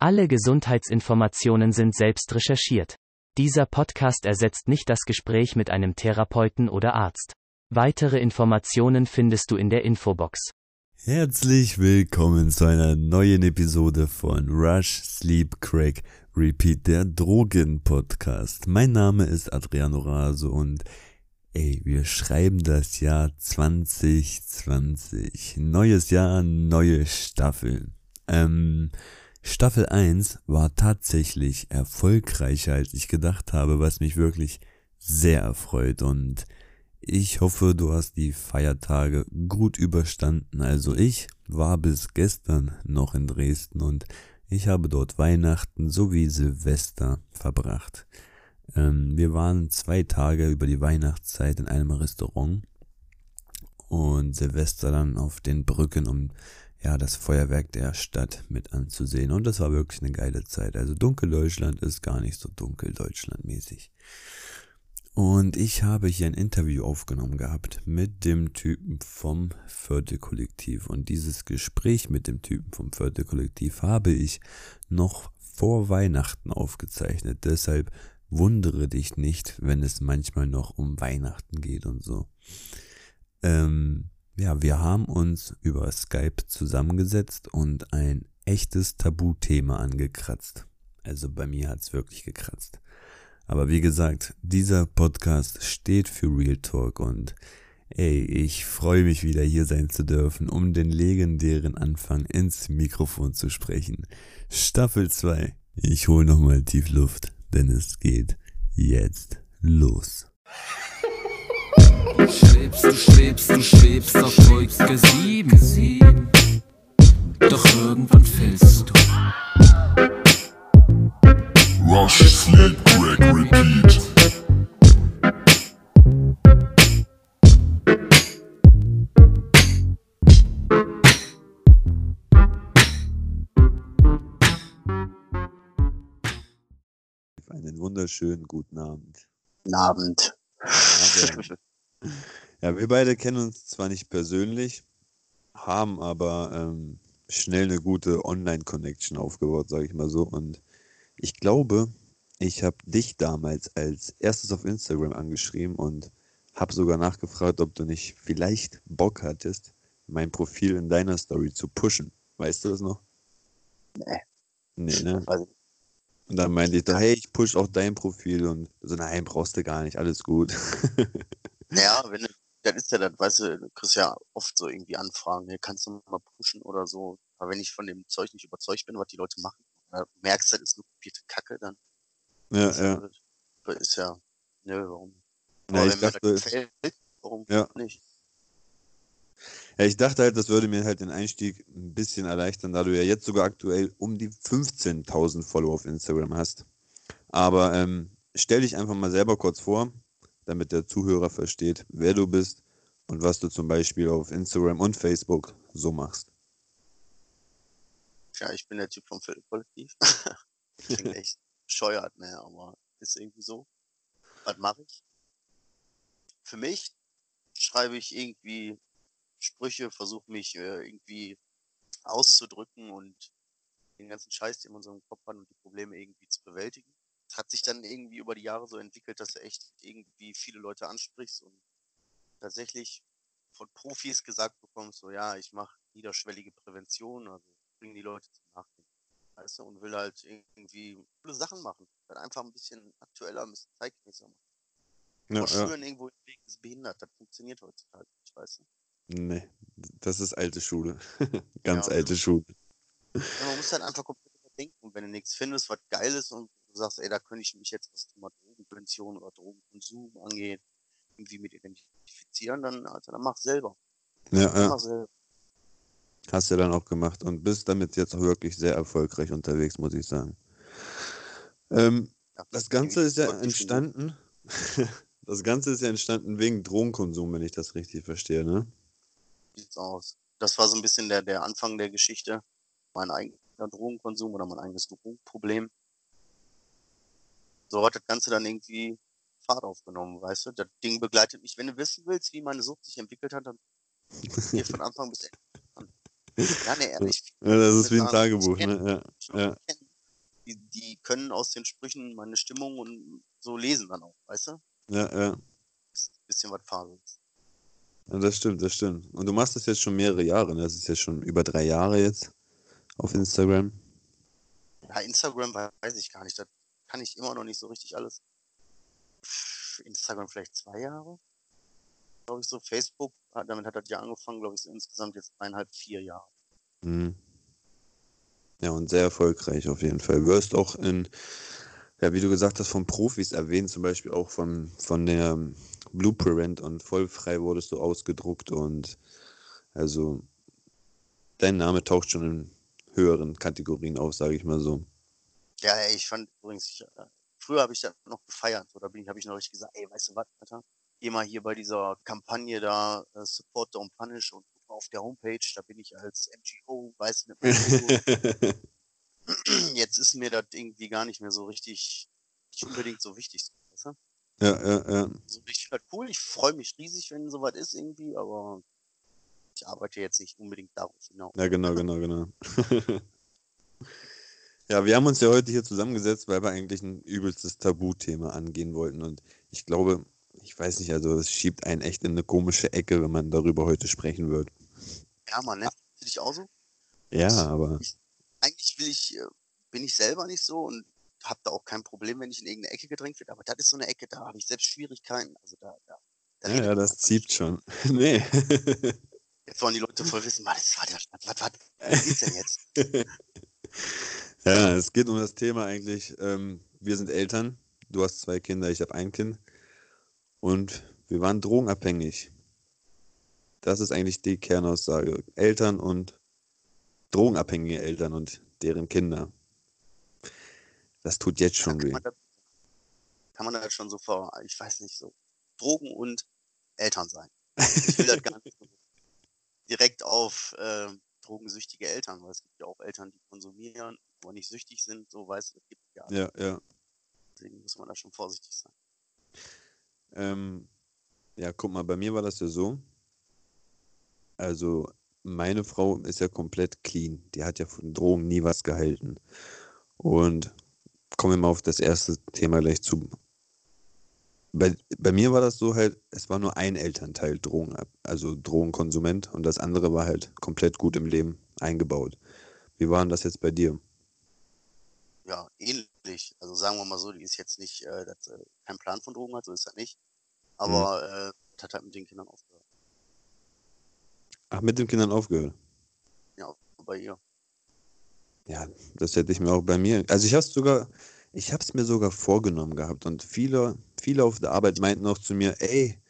Alle Gesundheitsinformationen sind selbst recherchiert. Dieser Podcast ersetzt nicht das Gespräch mit einem Therapeuten oder Arzt. Weitere Informationen findest du in der Infobox. Herzlich willkommen zu einer neuen Episode von Rush Sleep Crack Repeat, der Drogen-Podcast. Mein Name ist Adriano Rase und ey, wir schreiben das Jahr 2020. Neues Jahr, neue Staffeln. Ähm, Staffel 1 war tatsächlich erfolgreicher, als ich gedacht habe, was mich wirklich sehr erfreut und ich hoffe, du hast die Feiertage gut überstanden. Also ich war bis gestern noch in Dresden und ich habe dort Weihnachten sowie Silvester verbracht. Ähm, wir waren zwei Tage über die Weihnachtszeit in einem Restaurant und Silvester dann auf den Brücken, um ja, das Feuerwerk der Stadt mit anzusehen. Und das war wirklich eine geile Zeit. Also Dunkeldeutschland ist gar nicht so dunkel Deutschlandmäßig. Und ich habe hier ein Interview aufgenommen gehabt mit dem Typen vom Viertel-Kollektiv. Und dieses Gespräch mit dem Typen vom Viertel-Kollektiv habe ich noch vor Weihnachten aufgezeichnet. Deshalb wundere dich nicht, wenn es manchmal noch um Weihnachten geht und so. Ähm, ja, wir haben uns über Skype zusammengesetzt und ein echtes Tabuthema angekratzt. Also bei mir hat's wirklich gekratzt. Aber wie gesagt, dieser Podcast steht für Real Talk und ey, ich freue mich wieder hier sein zu dürfen, um den legendären Anfang ins Mikrofon zu sprechen. Staffel 2. Ich hol nochmal tief Luft, denn es geht jetzt los. Du schwebst, du schwebst, du schwebst auf Wolke 7. Doch irgendwann fällst du. Rush, Sleep, Crack, Repeat. Einen wunderschönen guten Abend. Guten Abend. Ja, wir beide kennen uns zwar nicht persönlich, haben aber ähm, schnell eine gute Online-Connection aufgebaut, sage ich mal so. Und ich glaube, ich habe dich damals als erstes auf Instagram angeschrieben und habe sogar nachgefragt, ob du nicht vielleicht Bock hattest, mein Profil in deiner Story zu pushen. Weißt du das noch? Nee. Nee, ne? Also, Und dann meinte ich doch, hey, ich push auch dein Profil und so, nein, brauchst du gar nicht, alles gut. naja, wenn du, dann ist ja das, weißt du, du kriegst ja oft so irgendwie Anfragen, hey, kannst du mal pushen oder so. Aber wenn ich von dem Zeug nicht überzeugt bin, was die Leute machen, oder merkst, das ist eine kopierte Kacke, dann ja, ist ja. ja, ist ja, nö, warum? Ja, ich dachte, das gefällt, warum Ja. nicht? Ja, ich dachte halt, das würde mir halt den Einstieg ein bisschen erleichtern, da du ja jetzt sogar aktuell um die 15.000 Follower auf Instagram hast. Aber ähm, stell dich einfach mal selber kurz vor, damit der Zuhörer versteht, wer du bist und was du zum Beispiel auf Instagram und Facebook so machst. Ja, ich bin der Typ vom Viertelkollektiv. Klingt echt bescheuert, ne, aber ist irgendwie so. Was mache ich? Für mich schreibe ich irgendwie Sprüche, versuche mich äh, irgendwie auszudrücken und den ganzen Scheiß, den man so im Kopf hat und die Probleme irgendwie zu bewältigen. Hat sich dann irgendwie über die Jahre so entwickelt, dass du echt irgendwie viele Leute ansprichst und tatsächlich von Profis gesagt bekommst, so ja, ich mache niederschwellige Prävention, also bringe die Leute zum Nachdenken. Weißt du, und will halt irgendwie coole Sachen machen. Halt einfach ein bisschen aktueller, ein bisschen zeitgemäßer machen. Ja, Vor ja. Schüren irgendwo im Weg ist behindert, das funktioniert heutzutage nicht, weißt du. Nee, das ist alte Schule. Ganz Ja. alte Schule. Man muss halt einfach komplett überdenken. Und wenn du nichts findest, was geil ist und sagst, ey, da könnte ich mich jetzt, was das Thema Drogenprävention oder Drogenkonsum angeht, irgendwie mit identifizieren, dann, Alter, dann mach selber. Ja, ja. mach selber. Hast du dann auch gemacht und bist damit jetzt auch wirklich sehr erfolgreich unterwegs, muss ich sagen. Ähm, Ja, das Ganze ist ja entstanden. Das Ganze ist ja entstanden wegen Drogenkonsum, wenn ich das richtig verstehe, ne? sieht's aus. Das war so ein bisschen der, der Anfang der Geschichte. Mein eigener Drogenkonsum oder mein eigenes Drogenproblem. So hat das Ganze dann irgendwie Fahrt aufgenommen, weißt du? Das Ding begleitet mich. Wenn du wissen willst, wie meine Sucht sich entwickelt hat, dann geh von Anfang bis Ende. Ja, ne, ehrlich. Ja, das ist wie ein Tagebuch, ne? Ja, ja. die, die können aus den Sprüchen meine Stimmung und so lesen dann auch, weißt du? Ja, ja. Das ist ein bisschen was Farbiges. Ja, das stimmt, das stimmt. Und du machst das jetzt schon mehrere Jahre, ne? Das ist jetzt schon über drei Jahre jetzt auf Instagram. Ja, Instagram weiß ich gar nicht. Da kann ich immer noch nicht so richtig alles. Instagram vielleicht zwei Jahre? Glaube ich so. Facebook, hat- damit hat das ja angefangen, glaube ich, so insgesamt jetzt eineinhalb, vier Jahre. Mhm. Ja, und sehr erfolgreich auf jeden Fall. Wirst auch in, ja, wie du gesagt hast, von Profis erwähnt, zum Beispiel auch von, von der Blueprint und vollfrei wurdest du ausgedruckt und also dein Name taucht schon in höheren Kategorien auf, sage ich mal so. Ja, ey, ich fand übrigens, ich, äh, früher habe ich das noch gefeiert. Da bin ich, habe ich noch richtig gesagt, ey, weißt du was, Alter? Geh mal hier bei dieser Kampagne da, äh, Support Don't Punish und guck mal auf der Homepage, da bin ich als MGO, weißt du, jetzt ist mir das irgendwie gar nicht mehr so richtig, nicht unbedingt so wichtig. Weißt du? ja, ja, ja. Also ich finde das cool, ich freue mich riesig, wenn sowas ist irgendwie, aber ich arbeite jetzt nicht unbedingt darauf hinaus. Ja, genau, genau, genau. ja, wir haben uns ja heute hier zusammengesetzt, weil wir eigentlich ein übelstes Tabuthema angehen wollten. Und ich glaube, ich weiß nicht, also es schiebt einen echt in eine komische Ecke, wenn man darüber heute sprechen wird. Ja, Mann, ne? Für dich auch so? Ja, aber eigentlich will ich, äh, bin ich selber nicht so und habe da auch kein Problem, wenn ich in irgendeine Ecke gedrängt werde. Aber das ist so eine Ecke, da habe ich selbst Schwierigkeiten. Also da, da, da ja, ja, das zieht schon. nee. Jetzt wollen die Leute voll wissen, was, was, was, was, was, was geht's denn jetzt? Ja, es geht um das Thema eigentlich. Ähm, wir sind Eltern. Du hast zwei Kinder, ich habe ein Kind. Und wir waren drogenabhängig. Das ist eigentlich die Kernaussage. Eltern und drogenabhängige Eltern und deren Kinder. Das tut jetzt schon weh. kann man das schon so vor, ich weiß nicht, so Drogen und Eltern sein. Ich will das gar nicht direkt auf äh, drogensüchtige Eltern, weil es gibt ja auch Eltern, die konsumieren, aber nicht süchtig sind, so weiß es gibt ja. Ja, ja. Deswegen muss man da schon vorsichtig sein. Ähm, ja, guck mal, bei mir war das ja so. Also, meine Frau ist ja komplett clean. Die hat ja von Drogen nie was gehalten. Und kommen wir mal auf das erste Thema gleich zu. Bei, bei mir war das so halt, es war nur ein Elternteil Drogen, also Drogenkonsument und das andere war halt komplett gut im Leben eingebaut. Wie war denn das jetzt bei dir? Ja, ähnlich. Also sagen wir mal so, die ist jetzt nicht, äh, das, äh, kein Plan von Drogen hat, so ist das nicht. Aber äh, das hat halt mit den Kindern aufgehört. Ach, mit den Kindern aufgehört. Ja, bei ihr. Ja, das hätte ich mir auch bei mir. Also ich habe es sogar, ich habe es mir sogar vorgenommen gehabt und viele, viele auf der Arbeit meinten auch zu mir, ey,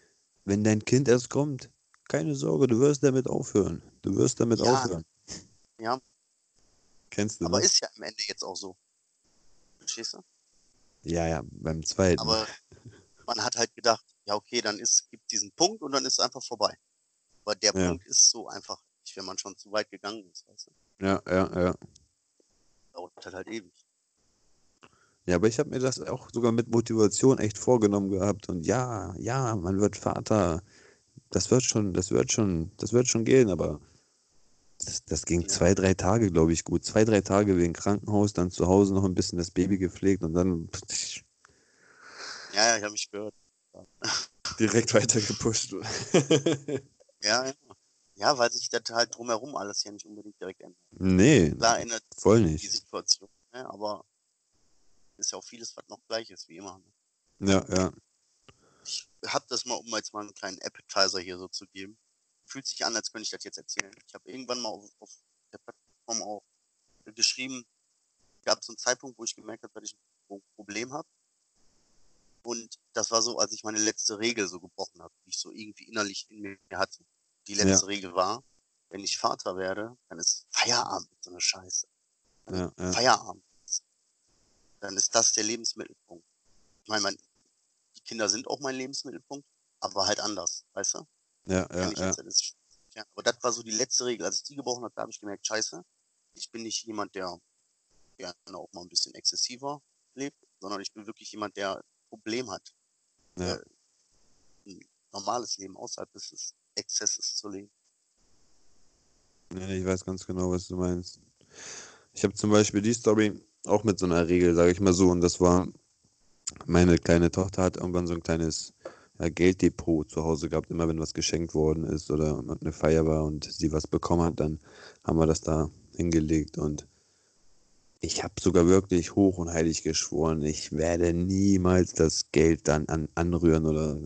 wenn dein Kind erst kommt, keine Sorge, du wirst damit aufhören. Du wirst damit Ja. aufhören. Ja, Kennst du, aber ne? ist ja am Ende jetzt auch so. Verstehst du? Ja, ja, beim zweiten. Aber man hat halt gedacht, ja, okay, dann ist, gibt diesen Punkt und dann ist es einfach vorbei. Aber der Ja. Punkt ist so einfach nicht, wenn man schon zu weit gegangen ist. Weißt du? Ja, ja, ja. Dauert halt, halt ewig. Ja, aber ich habe mir das auch sogar mit Motivation echt vorgenommen gehabt und ja, ja, man wird Vater. Das wird schon, das wird schon, das wird schon gehen, aber das, das ging Ja. zwei, drei Tage, glaube ich, gut. Zwei, drei Tage wegen Krankenhaus, dann zu Hause noch ein bisschen das Baby gepflegt und dann Ja, ja, ich habe mich gehört. direkt weiter gepusht. Ja, ja. Ja, weil sich das halt drumherum alles ja nicht unbedingt direkt ändert. nee, Klar ändert voll die nicht. Situation, ne? aber ist ja auch vieles, was noch gleich ist, wie immer. Ne? Ja, ja. Ich hab das mal, um jetzt mal einen kleinen Appetizer hier so zu geben. Fühlt sich an, als könnte ich das jetzt erzählen. Ich habe irgendwann mal auf, auf der Plattform auch geschrieben, gab so einen Zeitpunkt, wo ich gemerkt habe, dass ich ein Problem habe. Und das war so, als ich meine letzte Regel so gebrochen habe, die ich so irgendwie innerlich in mir hatte. Die letzte Regel war, wenn ich Vater werde, dann ist Feierabend so einer Scheiße. Ja, ja. Feierabend. Dann ist das der Lebensmittelpunkt. Ich meine, mein, die Kinder sind auch mein Lebensmittelpunkt, aber halt anders, weißt du? Ja, ja, ja. ist, ja. Aber das war so die letzte Regel. Als ich die gebrochen habe, da habe ich gemerkt, scheiße, ich bin nicht jemand, der gerne auch mal ein bisschen exzessiver lebt, sondern ich bin wirklich jemand, der ein Problem hat, Ja. äh, ein normales Leben außerhalb des Exzesses zu leben. Nee, ich weiß ganz genau, was du meinst. Ich habe zum Beispiel die Story, auch mit so einer Regel, sage ich mal so. Und das war, meine kleine Tochter hat irgendwann so ein kleines ja, Gelddepot zu Hause gehabt. Immer wenn was geschenkt worden ist oder eine Feier war und sie was bekommen hat, dann haben wir das da hingelegt. Und ich habe sogar wirklich hoch und heilig geschworen, ich werde niemals das Geld dann an, anrühren oder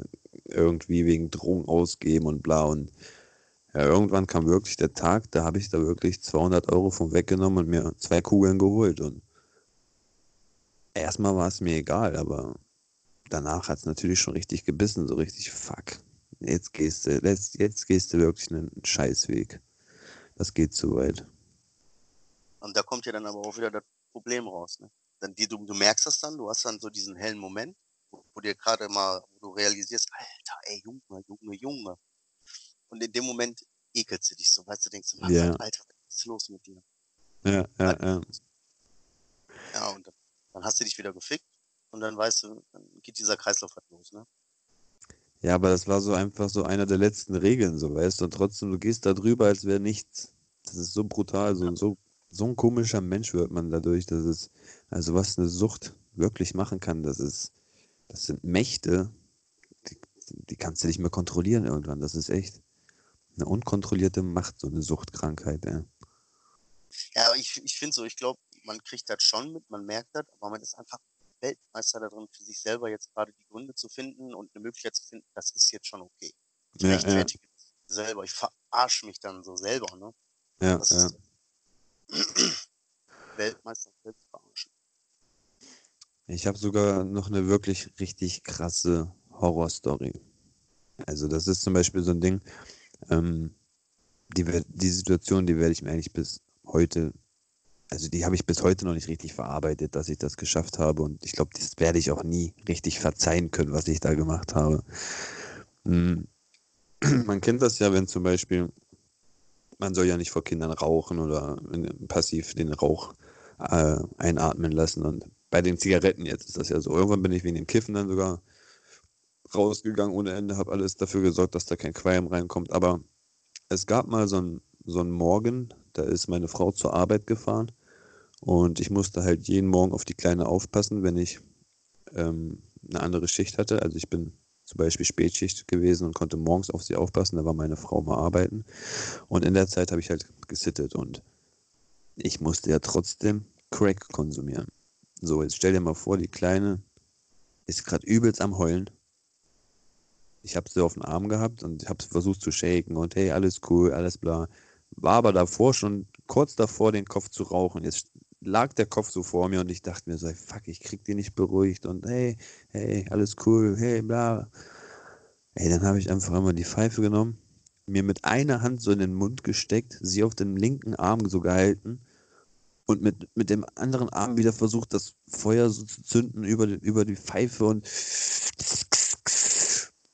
irgendwie wegen Drohung ausgeben und bla. Und ja, irgendwann kam wirklich der Tag, da habe ich da wirklich 200 Euro von weggenommen und mir zwei Kugeln geholt. Und erstmal war es mir egal, aber danach hat es natürlich schon richtig gebissen, so richtig, fuck. Jetzt gehst du, jetzt, jetzt gehst du wirklich einen Scheißweg. Das geht zu weit. Und da kommt ja dann aber auch wieder das Problem raus. Ne? Dann die, du, du merkst das dann, du hast dann so diesen hellen Moment, wo, wo dir gerade mal, wo du realisierst, Alter, ey, Junge, Junge, Junge. Und in dem Moment ekelst du dich so, weißt du, denkst du, Ja. Alter, was ist los mit dir? Ja, ja, ja. Ja, und dann, dann hast du dich wieder gefickt und dann weißt du, dann geht dieser Kreislauf halt los, ne? Ja, aber das war so einfach so einer der letzten Regeln, so weißt du, und trotzdem, du gehst da drüber, als wäre nichts. Das ist so brutal, so, so, so ein komischer Mensch wird man dadurch, dass es, also was eine Sucht wirklich machen kann, das ist, das sind Mächte, die, die kannst du nicht mehr kontrollieren irgendwann, das ist echt eine unkontrollierte Macht, so eine Suchtkrankheit, ja. Ja, aber ich, ich finde so, ich glaube, man kriegt das schon mit, man merkt das, aber man ist einfach Weltmeister darin, für sich selber jetzt gerade die Gründe zu finden und eine Möglichkeit zu finden, das ist jetzt schon okay. Ich Ja, ja. rechtfertige das selber, ich verarsche mich dann so selber, ne? Ja, Das ja. ist Weltmeister selbst verarschen. Ich habe sogar noch eine wirklich richtig krasse Horrorstory. Also das ist zum Beispiel so ein Ding, ähm, die, die Situation, die werde ich mir eigentlich bis heute, also die habe ich bis heute noch nicht richtig verarbeitet, dass ich das geschafft habe und ich glaube, das werde ich auch nie richtig verzeihen können, was ich da gemacht habe. Hm. Man kennt das ja, wenn zum Beispiel, man soll ja nicht vor Kindern rauchen oder passiv den Rauch äh, einatmen lassen und bei den Zigaretten jetzt ist das ja so. Irgendwann bin ich wegen dem Kiffen dann sogar rausgegangen ohne Ende, habe alles dafür gesorgt, dass da kein Qualm reinkommt. Aber es gab mal so einen so einen Morgen, da ist meine Frau zur Arbeit gefahren und ich musste halt jeden Morgen auf die Kleine aufpassen, wenn ich ähm, eine andere Schicht hatte. Also ich bin zum Beispiel Spätschicht gewesen und konnte morgens auf sie aufpassen, da war meine Frau mal arbeiten. Und in der Zeit habe ich halt gesittet und ich musste ja trotzdem Crack konsumieren. So, jetzt stell dir mal vor, die Kleine ist gerade übelst am Heulen. Ich habe sie auf den Arm gehabt und habe versucht zu shaken und hey, alles cool, alles bla. War aber davor schon kurz davor, den Kopf zu rauchen. Jetzt lag der Kopf so vor mir und ich dachte mir so, fuck, ich krieg die nicht beruhigt und hey, hey, alles cool, hey, bla. Ey, dann habe ich einfach immer die Pfeife genommen, mir mit einer Hand so in den Mund gesteckt, sie auf den linken Arm so gehalten und mit, mit dem anderen Arm wieder versucht, das Feuer so zu zünden über, über die Pfeife und,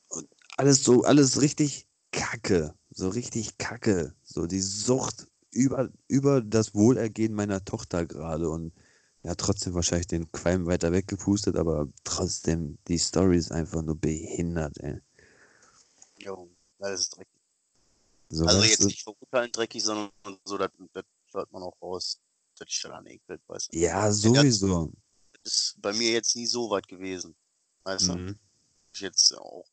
und alles so, alles richtig kacke, so richtig kacke, so die Sucht über, über das Wohlergehen meiner Tochter gerade und ja, trotzdem wahrscheinlich den Qualm weiter weggepustet, aber trotzdem, die Story ist einfach nur behindert, ey. Jo, das ist dreckig. So, Also jetzt nicht verurteilen dreckig, sondern so, das, das hört man auch raus, dass dich daran ekelt, weißt du. Ja, sowieso. Das ist bei mir jetzt nie so weit gewesen, weißt du. Mhm. Ich jetzt auch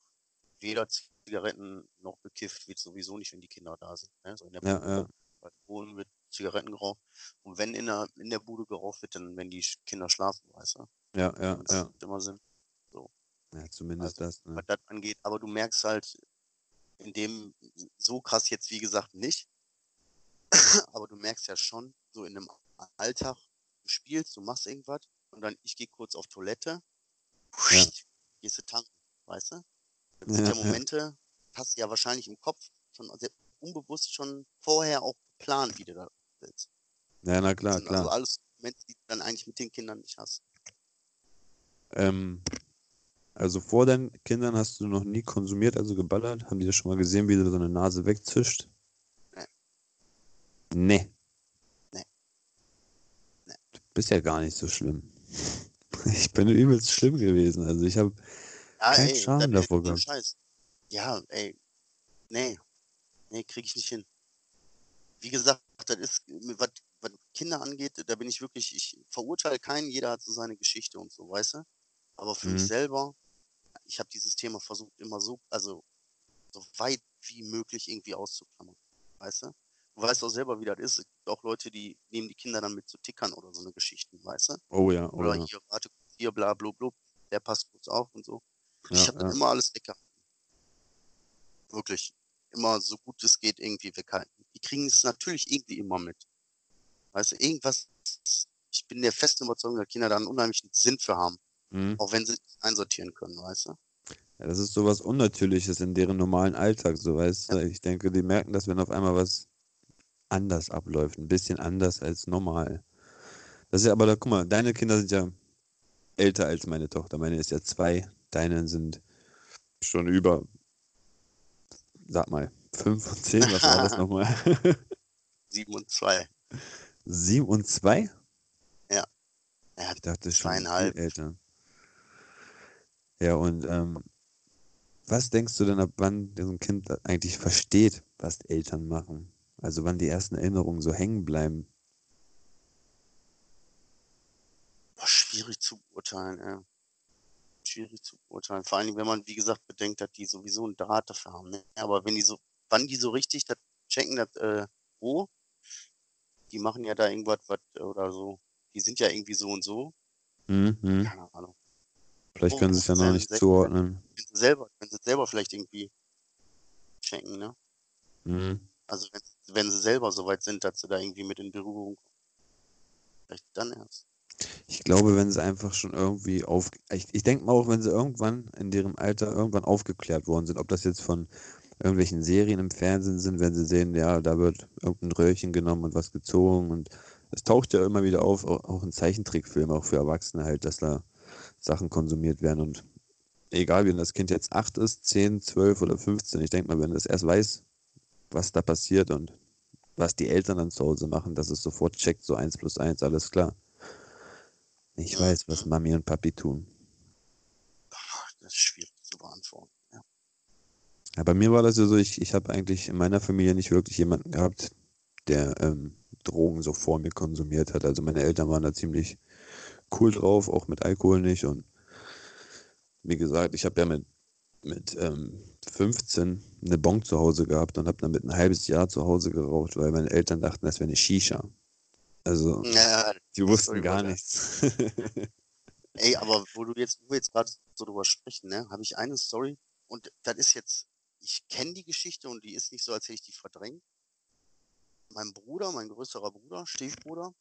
weder Zigaretten noch bekifft wird sowieso nicht, wenn die Kinder da sind. Ne? So Ja, ja. Wohnen wird Zigaretten geraucht. Und wenn in der, in der Bude geraucht wird, dann wenn die Kinder schlafen, weißt du. Ja, ja, Das ja. macht immer Sinn, Ja, zumindest das. Ne? was das angeht. Aber du merkst halt in dem so krass jetzt, wie gesagt, nicht. Aber du merkst ja schon, so in einem Alltag, du spielst, du machst irgendwas und dann ich gehe kurz auf Toilette, Ja. gehst du tanken, weißt du? Das sind Ja, ja ja. Momente, hast du ja wahrscheinlich im Kopf schon sehr unbewusst schon vorher auch geplant, wie du da willst. Ja, na klar, sind also klar. alles Momente, die du dann eigentlich mit den Kindern nicht hast. Ähm, also vor deinen Kindern hast du noch nie konsumiert, also geballert? Haben die das schon mal gesehen, wie du so eine Nase wegzischt? Nee. Nee. Nee. Nee. Du bist ja gar nicht so schlimm. Ich bin übelst schlimm gewesen. Also ich habe Ja, Kein ey, ist davor gehabt. Scheiß. Ja, ey. Nee. Nee, krieg ich nicht hin. Wie gesagt, das ist, was, was Kinder angeht, da bin ich wirklich, ich verurteile keinen, jeder hat so seine Geschichte und so, weißt du? Aber für mich Mhm. selber, ich habe dieses Thema versucht immer so, also so weit wie möglich irgendwie auszuklammern, weißt du? Du weißt auch selber, wie das ist. Es gibt auch Leute, die nehmen die Kinder dann mit zu Tickern oder so eine Geschichten, weißt du? Oh ja, oh Oder ja. hier, warte, kurz, hier, bla, bla, bla, der passt kurz auf und so. Ja, ich habe dann ja. immer alles weggehalten. Wirklich. Immer so gut es geht irgendwie weghalten. Die kriegen es natürlich irgendwie immer mit. Weißt du, irgendwas, ich bin der festen Überzeugung, dass Kinder da einen unheimlichen Sinn für haben. Mhm. Auch wenn sie einsortieren können, weißt du? Ja, das ist sowas Unnatürliches in deren normalen Alltag, so weißt du. Ich denke, die merken das, wenn auf einmal was anders abläuft, ein bisschen anders als normal. Das ist ja aber, da, guck mal, deine Kinder sind ja älter als meine Tochter. Meine ist ja zwei, deine sind schon über, sag mal, fünf und zehn, was war das nochmal? Sieben und zwei. Sieben und zwei? Ja, Ich dachte schon zweieinhalb. älter. Ja, und ähm, was denkst du denn, ab wann so ein Kind eigentlich versteht, was Eltern machen? Also wann die ersten Erinnerungen so hängen bleiben? Boah, schwierig zu beurteilen, ey. Schwierig zu beurteilen. Vor allen Dingen, wenn man, wie gesagt, bedenkt, dass die sowieso einen Draht dafür haben. Ne? Aber wenn die so, wann die so richtig das checken, das, äh, wo, die machen ja da irgendwas, was, oder so, die sind ja irgendwie so und so. Mhm. Keine Ahnung. Vielleicht können sie es ja noch 15, nicht 16. zuordnen. Wenn sie selber, wenn sie selber vielleicht irgendwie checken, ne? Mhm. Also wenn, wenn sie selber so weit sind, dass sie da irgendwie mit in Berührung kommen. Vielleicht dann erst. Ich glaube, wenn sie einfach schon irgendwie auf. Ich, ich denke mal auch, wenn sie irgendwann in ihrem Alter irgendwann aufgeklärt worden sind, ob das jetzt von irgendwelchen Serien im Fernsehen sind, wenn sie sehen, ja, da wird irgendein Röhrchen genommen und was gezogen und es taucht ja immer wieder auf, auch, in Zeichentrickfilmen, auch für Erwachsene halt, dass da Sachen konsumiert werden und egal, wie das Kind jetzt 8 ist, 10, 12 oder 15, ich denke mal, wenn es erst weiß, was da passiert und was die Eltern dann zu Hause machen, dass es sofort checkt, so 1 plus 1, alles klar. Ich weiß, was Mami und Papi tun. Das ist schwierig. Ja, bei mir war das ja so, ich, ich habe eigentlich in meiner Familie nicht wirklich jemanden gehabt, der ähm, Drogen so vor mir konsumiert hat. Also meine Eltern waren da ziemlich cool drauf, auch mit Alkohol nicht. Und wie gesagt, ich habe ja mit, mit ähm, 15 eine Bon zu Hause gehabt und habe damit ein halbes Jahr zu Hause geraucht, weil meine Eltern dachten, das wäre eine Shisha. Also, Ja, die wussten gar Bruder. nichts. Ey, aber wo du jetzt, wo wir jetzt gerade so drüber sprechen, ne, habe ich eine Story und das ist jetzt, ich kenne die Geschichte und die ist nicht so, als hätte ich die verdrängt. Mein Bruder, mein größerer Bruder, Stiefbruder,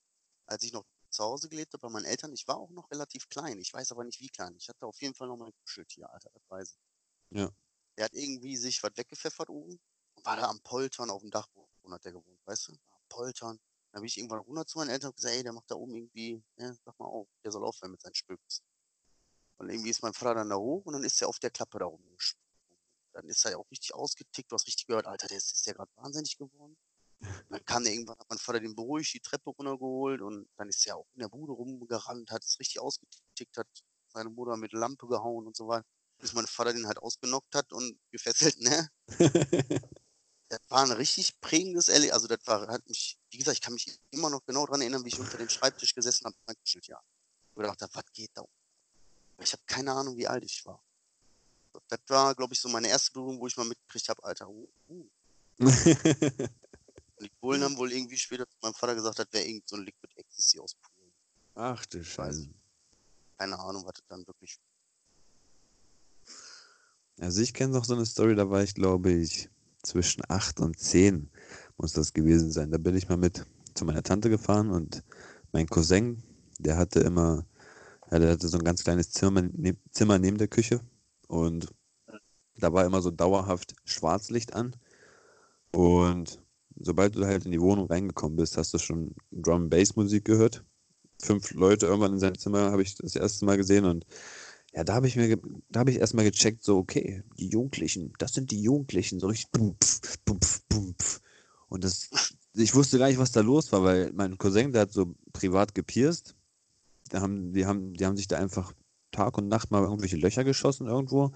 als ich noch zu Hause gelebt habe bei meinen Eltern, ich war auch noch relativ klein, ich weiß aber nicht wie klein. Ich hatte auf jeden Fall noch mein Kuscheltier, Alter, das weiß ich. Ja. Der hat irgendwie sich was weggepfeffert oben und war da am Poltern auf dem Dachboden hat der gewohnt, weißt du? Am Poltern. Dann bin ich irgendwann runter zu meinen Eltern und gesagt, ey, der macht da oben irgendwie, ne, sag mal auf, der soll aufhören mit seinen Spöks. Und irgendwie ist mein Vater dann da hoch und dann ist er auf der Klappe da rumgesprungen. Dann ist er ja auch richtig ausgetickt, du hast richtig gehört, Alter, der ist, ist der gerade wahnsinnig geworden. Und dann kam irgendwann, hat mein Vater den beruhigt, die Treppe runtergeholt und dann ist er auch in der Bude rumgerannt, hat es richtig ausgetickt, hat seine Mutter mit Lampe gehauen und so weiter. Bis mein Vater den halt ausgenockt hat und gefesselt, ne? das war ein richtig prägendes Erlebnis. Also das war, hat mich, wie gesagt, ich kann mich immer noch genau daran erinnern, wie ich unter dem Schreibtisch gesessen habe, mein Kuscheltier. Und gedacht habe, was geht da? Ich habe keine Ahnung, wie alt ich war. Das war, glaube ich, so meine erste Berührung, wo ich mal mitgekriegt habe, Alter, uh, uh. Und die Polen haben wohl irgendwie später zu meinem Vater gesagt, das wäre irgend so ein Liquid Ecstasy aus Polen. Ach du Scheiße. Keine Ahnung, was das dann wirklich Also ich kenne noch so eine Story, da war ich, glaube ich, zwischen 8 und 10 muss das gewesen sein. Da bin ich mal mit zu meiner Tante gefahren und mein Cousin, der hatte immer, ja, der hatte so ein ganz kleines Zimmer, ne, Zimmer neben der Küche und da war immer so dauerhaft Schwarzlicht an und sobald du halt in die Wohnung reingekommen bist, hast du schon Drum Bass Musik gehört. Fünf Leute irgendwann in seinem Zimmer habe ich das erste Mal gesehen und ja, da habe ich mir, da habe ich erstmal gecheckt, so, okay, die Jugendlichen, das sind die Jugendlichen, so richtig bumpf, bumpf, bumpf. Und das, ich wusste gar nicht, was da los war, weil mein Cousin, der hat so privat gepierst. Da haben, die haben, die haben sich da einfach Tag und Nacht mal irgendwelche Löcher geschossen irgendwo.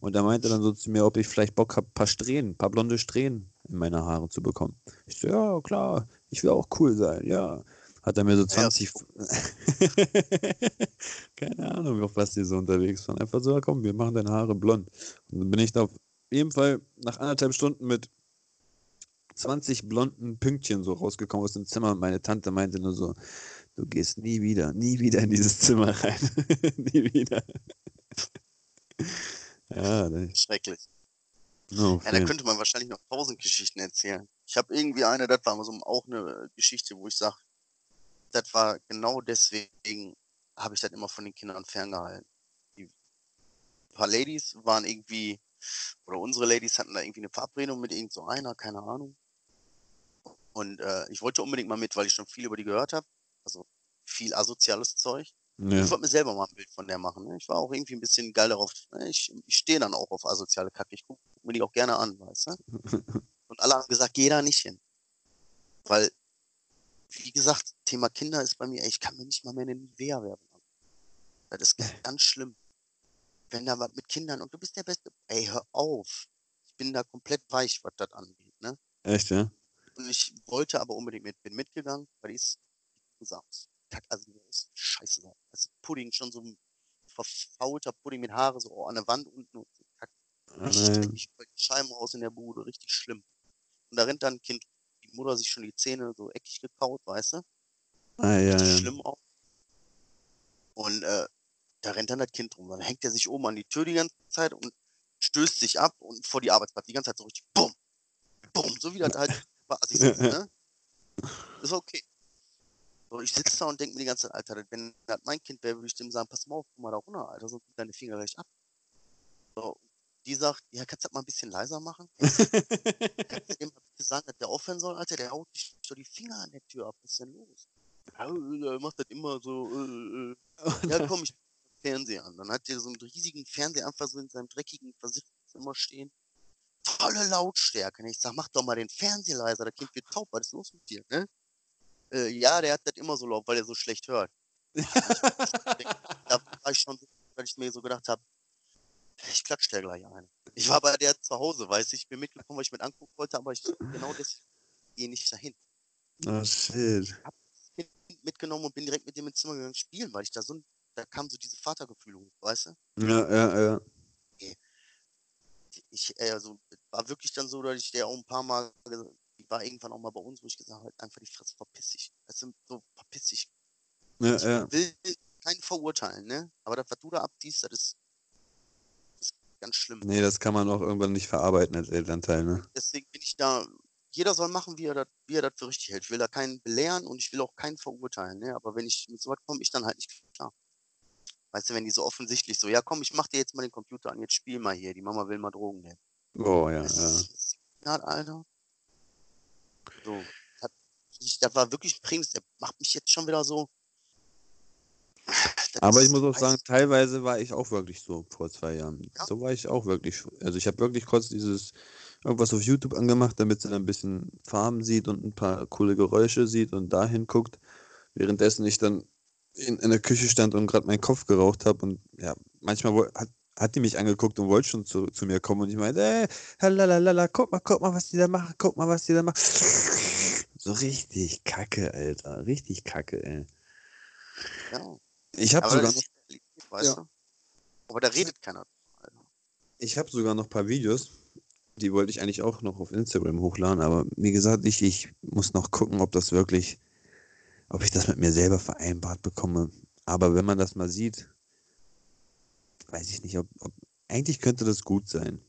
Und er meinte dann so zu mir, ob ich vielleicht Bock habe, ein paar Strähnen, ein paar blonde Strähnen in meine Haare zu bekommen. Ich so, ja, klar, ich will auch cool sein, ja. Hat er mir so Ja, 20, keine Ahnung, auf was die so unterwegs waren. Einfach so, ja, komm, wir machen deine Haare blond. Und dann bin ich da auf jeden Fall nach anderthalb Stunden mit 20 blonden Pünktchen so rausgekommen aus dem Zimmer und meine Tante meinte nur so, du gehst nie wieder, nie wieder in dieses Zimmer rein. nie wieder. ja, Schrecklich. no, Ja, da könnte man wahrscheinlich noch tausend Geschichten erzählen. Ich habe irgendwie eine, das war so auch eine Geschichte, wo ich sage, das war genau deswegen, habe ich das immer von den Kindern ferngehalten. Die paar Ladies waren irgendwie, oder unsere Ladies hatten da irgendwie eine Verabredung mit irgend so einer, keine Ahnung. Und äh, ich wollte unbedingt mal mit, weil ich schon viel über die gehört habe. Also viel asoziales Zeug. ja. Ich wollte mir selber mal ein Bild von der machen. Ne? Ich war auch irgendwie ein bisschen geil darauf. Ne? Ich, ich stehe dann auch auf asoziale Kacke. Ich gucke mir die auch gerne an, weißt du? Und alle haben gesagt, geh da nicht hin. Weil, wie gesagt, Thema Kinder ist bei mir, ey, ich kann mir nicht mal mehr eine Nivea-Werbung an. Das ist ganz, ganz schlimm. Wenn da was mit Kindern und du bist der Beste. Ey, hör auf. Ich bin da komplett weich, was das angeht. Ne? Echt, ja? Und ich wollte aber unbedingt mit, bin mitgegangen, weil die ist gesagt, kack, also ist scheiße. Also Pudding, schon so ein verfaulter Pudding mit Haare so an der Wand unten und so, kack. Richtig dreckig, bei den Scheiben raus in der Bude, richtig schlimm. Und da rennt dann ein Kind, die Mutter sich schon die Zähne so eckig gekaut, weißt du? Ah, ja, Richtig ja. schlimm auch. Und äh, da rennt dann das Kind rum. Dann hängt er sich oben an die Tür die ganze Zeit und stößt sich ab und vor die Arbeitsplatz die ganze Zeit so richtig bumm, bumm, so wie das halt sitzt, ne? Ist okay. So, ich sitze da und denke mir die ganze Zeit, Alter, wenn das mein Kind wäre, würde ich dem sagen, pass mal auf, guck mal da runter, Alter, sonst sind deine Finger gleich ab. So, die sagt, ja, kannst du das mal ein bisschen leiser machen? kannst du dem mal bitte sagen, dass der aufhören soll, Alter, der haut dich so die Finger an der Tür ab, was ist denn los? Ja, der macht das immer so, äh, äh. Ja, komm, ich den Fernseher an. Dann hat der so einen riesigen Fernseher einfach so in seinem dreckigen Versiffzimmer stehen. Volle Lautstärke. Und ich sag, mach doch mal den Fernseher leiser, das Kind wird taub, was ist los mit dir, ne? Äh, ja, der hat das immer so laut, weil er so schlecht hört. da war ich schon so, weil ich mir so gedacht habe, ich klatsch der gleich ein. Ich war bei der zu Hause, weiß ich, bin mitgekommen, weil ich mit angucken wollte, aber ich genau deswegen gehe nicht dahin. Oh, shit. Kind mitgenommen und bin direkt mit dem ins Zimmer gegangen spielen, weil ich da so, da kam so diese Vatergefühle hoch, weißt du? Ja, ja, ja. Ich, also, war wirklich dann so, dass ich der auch ein paar Mal, die war irgendwann auch mal bei uns, wo ich gesagt habe, einfach die Fresse, verpiss dich. Das sind so, verpiss dich. Ja, Ich ja. will keinen verurteilen, ne? Aber das, was du da abziehst, das ist, das ist ganz schlimm. Nee, das kann man auch irgendwann nicht verarbeiten als Elternteil, ne? Deswegen bin ich da, jeder soll machen, wie er das, wie er das für richtig hält. Ich will da keinen belehren und ich will auch keinen verurteilen, ne? Aber wenn ich mit sowas komme, ich dann halt nicht klar. Weißt du, wenn die so offensichtlich so, ja komm, ich mach dir jetzt mal den Computer an, jetzt spiel mal hier, die Mama will mal Drogen nehmen. Oh, ja, Das ja. ist Alter. So. Ich, das war wirklich Prämie, der macht mich jetzt schon wieder so. Das Aber ich muss auch sagen, teilweise war ich auch wirklich so vor zwei Jahren. Ja. So war ich auch wirklich. Also ich habe wirklich kurz dieses irgendwas auf YouTube angemacht, damit sie dann ein bisschen Farben sieht und ein paar coole Geräusche sieht und dahin guckt. Währenddessen ich dann in, in der Küche stand und gerade meinen Kopf geraucht habe und ja, manchmal hat, hat die mich angeguckt und wollte schon zu, zu mir kommen und ich meinte, ey, halalala, guck mal, guck mal, was die da machen, guck mal, was die da machen. So richtig kacke, Alter. Richtig kacke, ey. Ja. Ich habe sogar noch weißt Ja. Aber da redet keiner. Alter. Ich habe sogar noch ein paar Videos, die wollte ich eigentlich auch noch auf Instagram hochladen, aber wie gesagt, ich, ich muss noch gucken, ob das wirklich, ob ich das mit mir selber vereinbart bekomme. Aber wenn man das mal sieht, weiß ich nicht, ob, ob eigentlich könnte das gut sein.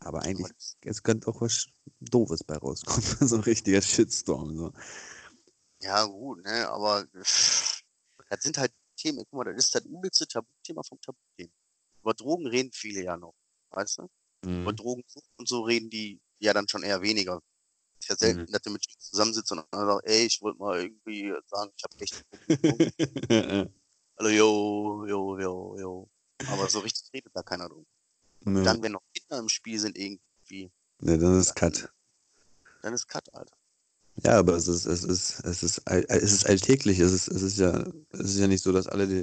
Aber eigentlich, es könnte auch was Doofes bei rauskommen. so ein richtiger Shitstorm. So. Ja, gut, ne, aber das sind halt Themen, guck mal, das ist das übelste Tabuthema vom Tabuthema. Über Drogen reden viele ja noch, weißt du? Über Mhm. Drogen und so reden die ja dann schon eher weniger. Ist ja selten, Mhm. dass du mit Jungs zusammensitzen und einer sagt, ey, ich wollte mal irgendwie sagen, ich habe echt. Hallo, yo, yo, yo, yo. Aber so richtig redet da keiner drum. ja. Dann, wenn noch Kinder im Spiel sind irgendwie, Ne, dann ist Cut. dann ist Cut, Alter. Ja, aber es ist, es ist, es ist, es ist alltäglich. Es ist, es ist ja, es ist ja nicht so, dass alle, die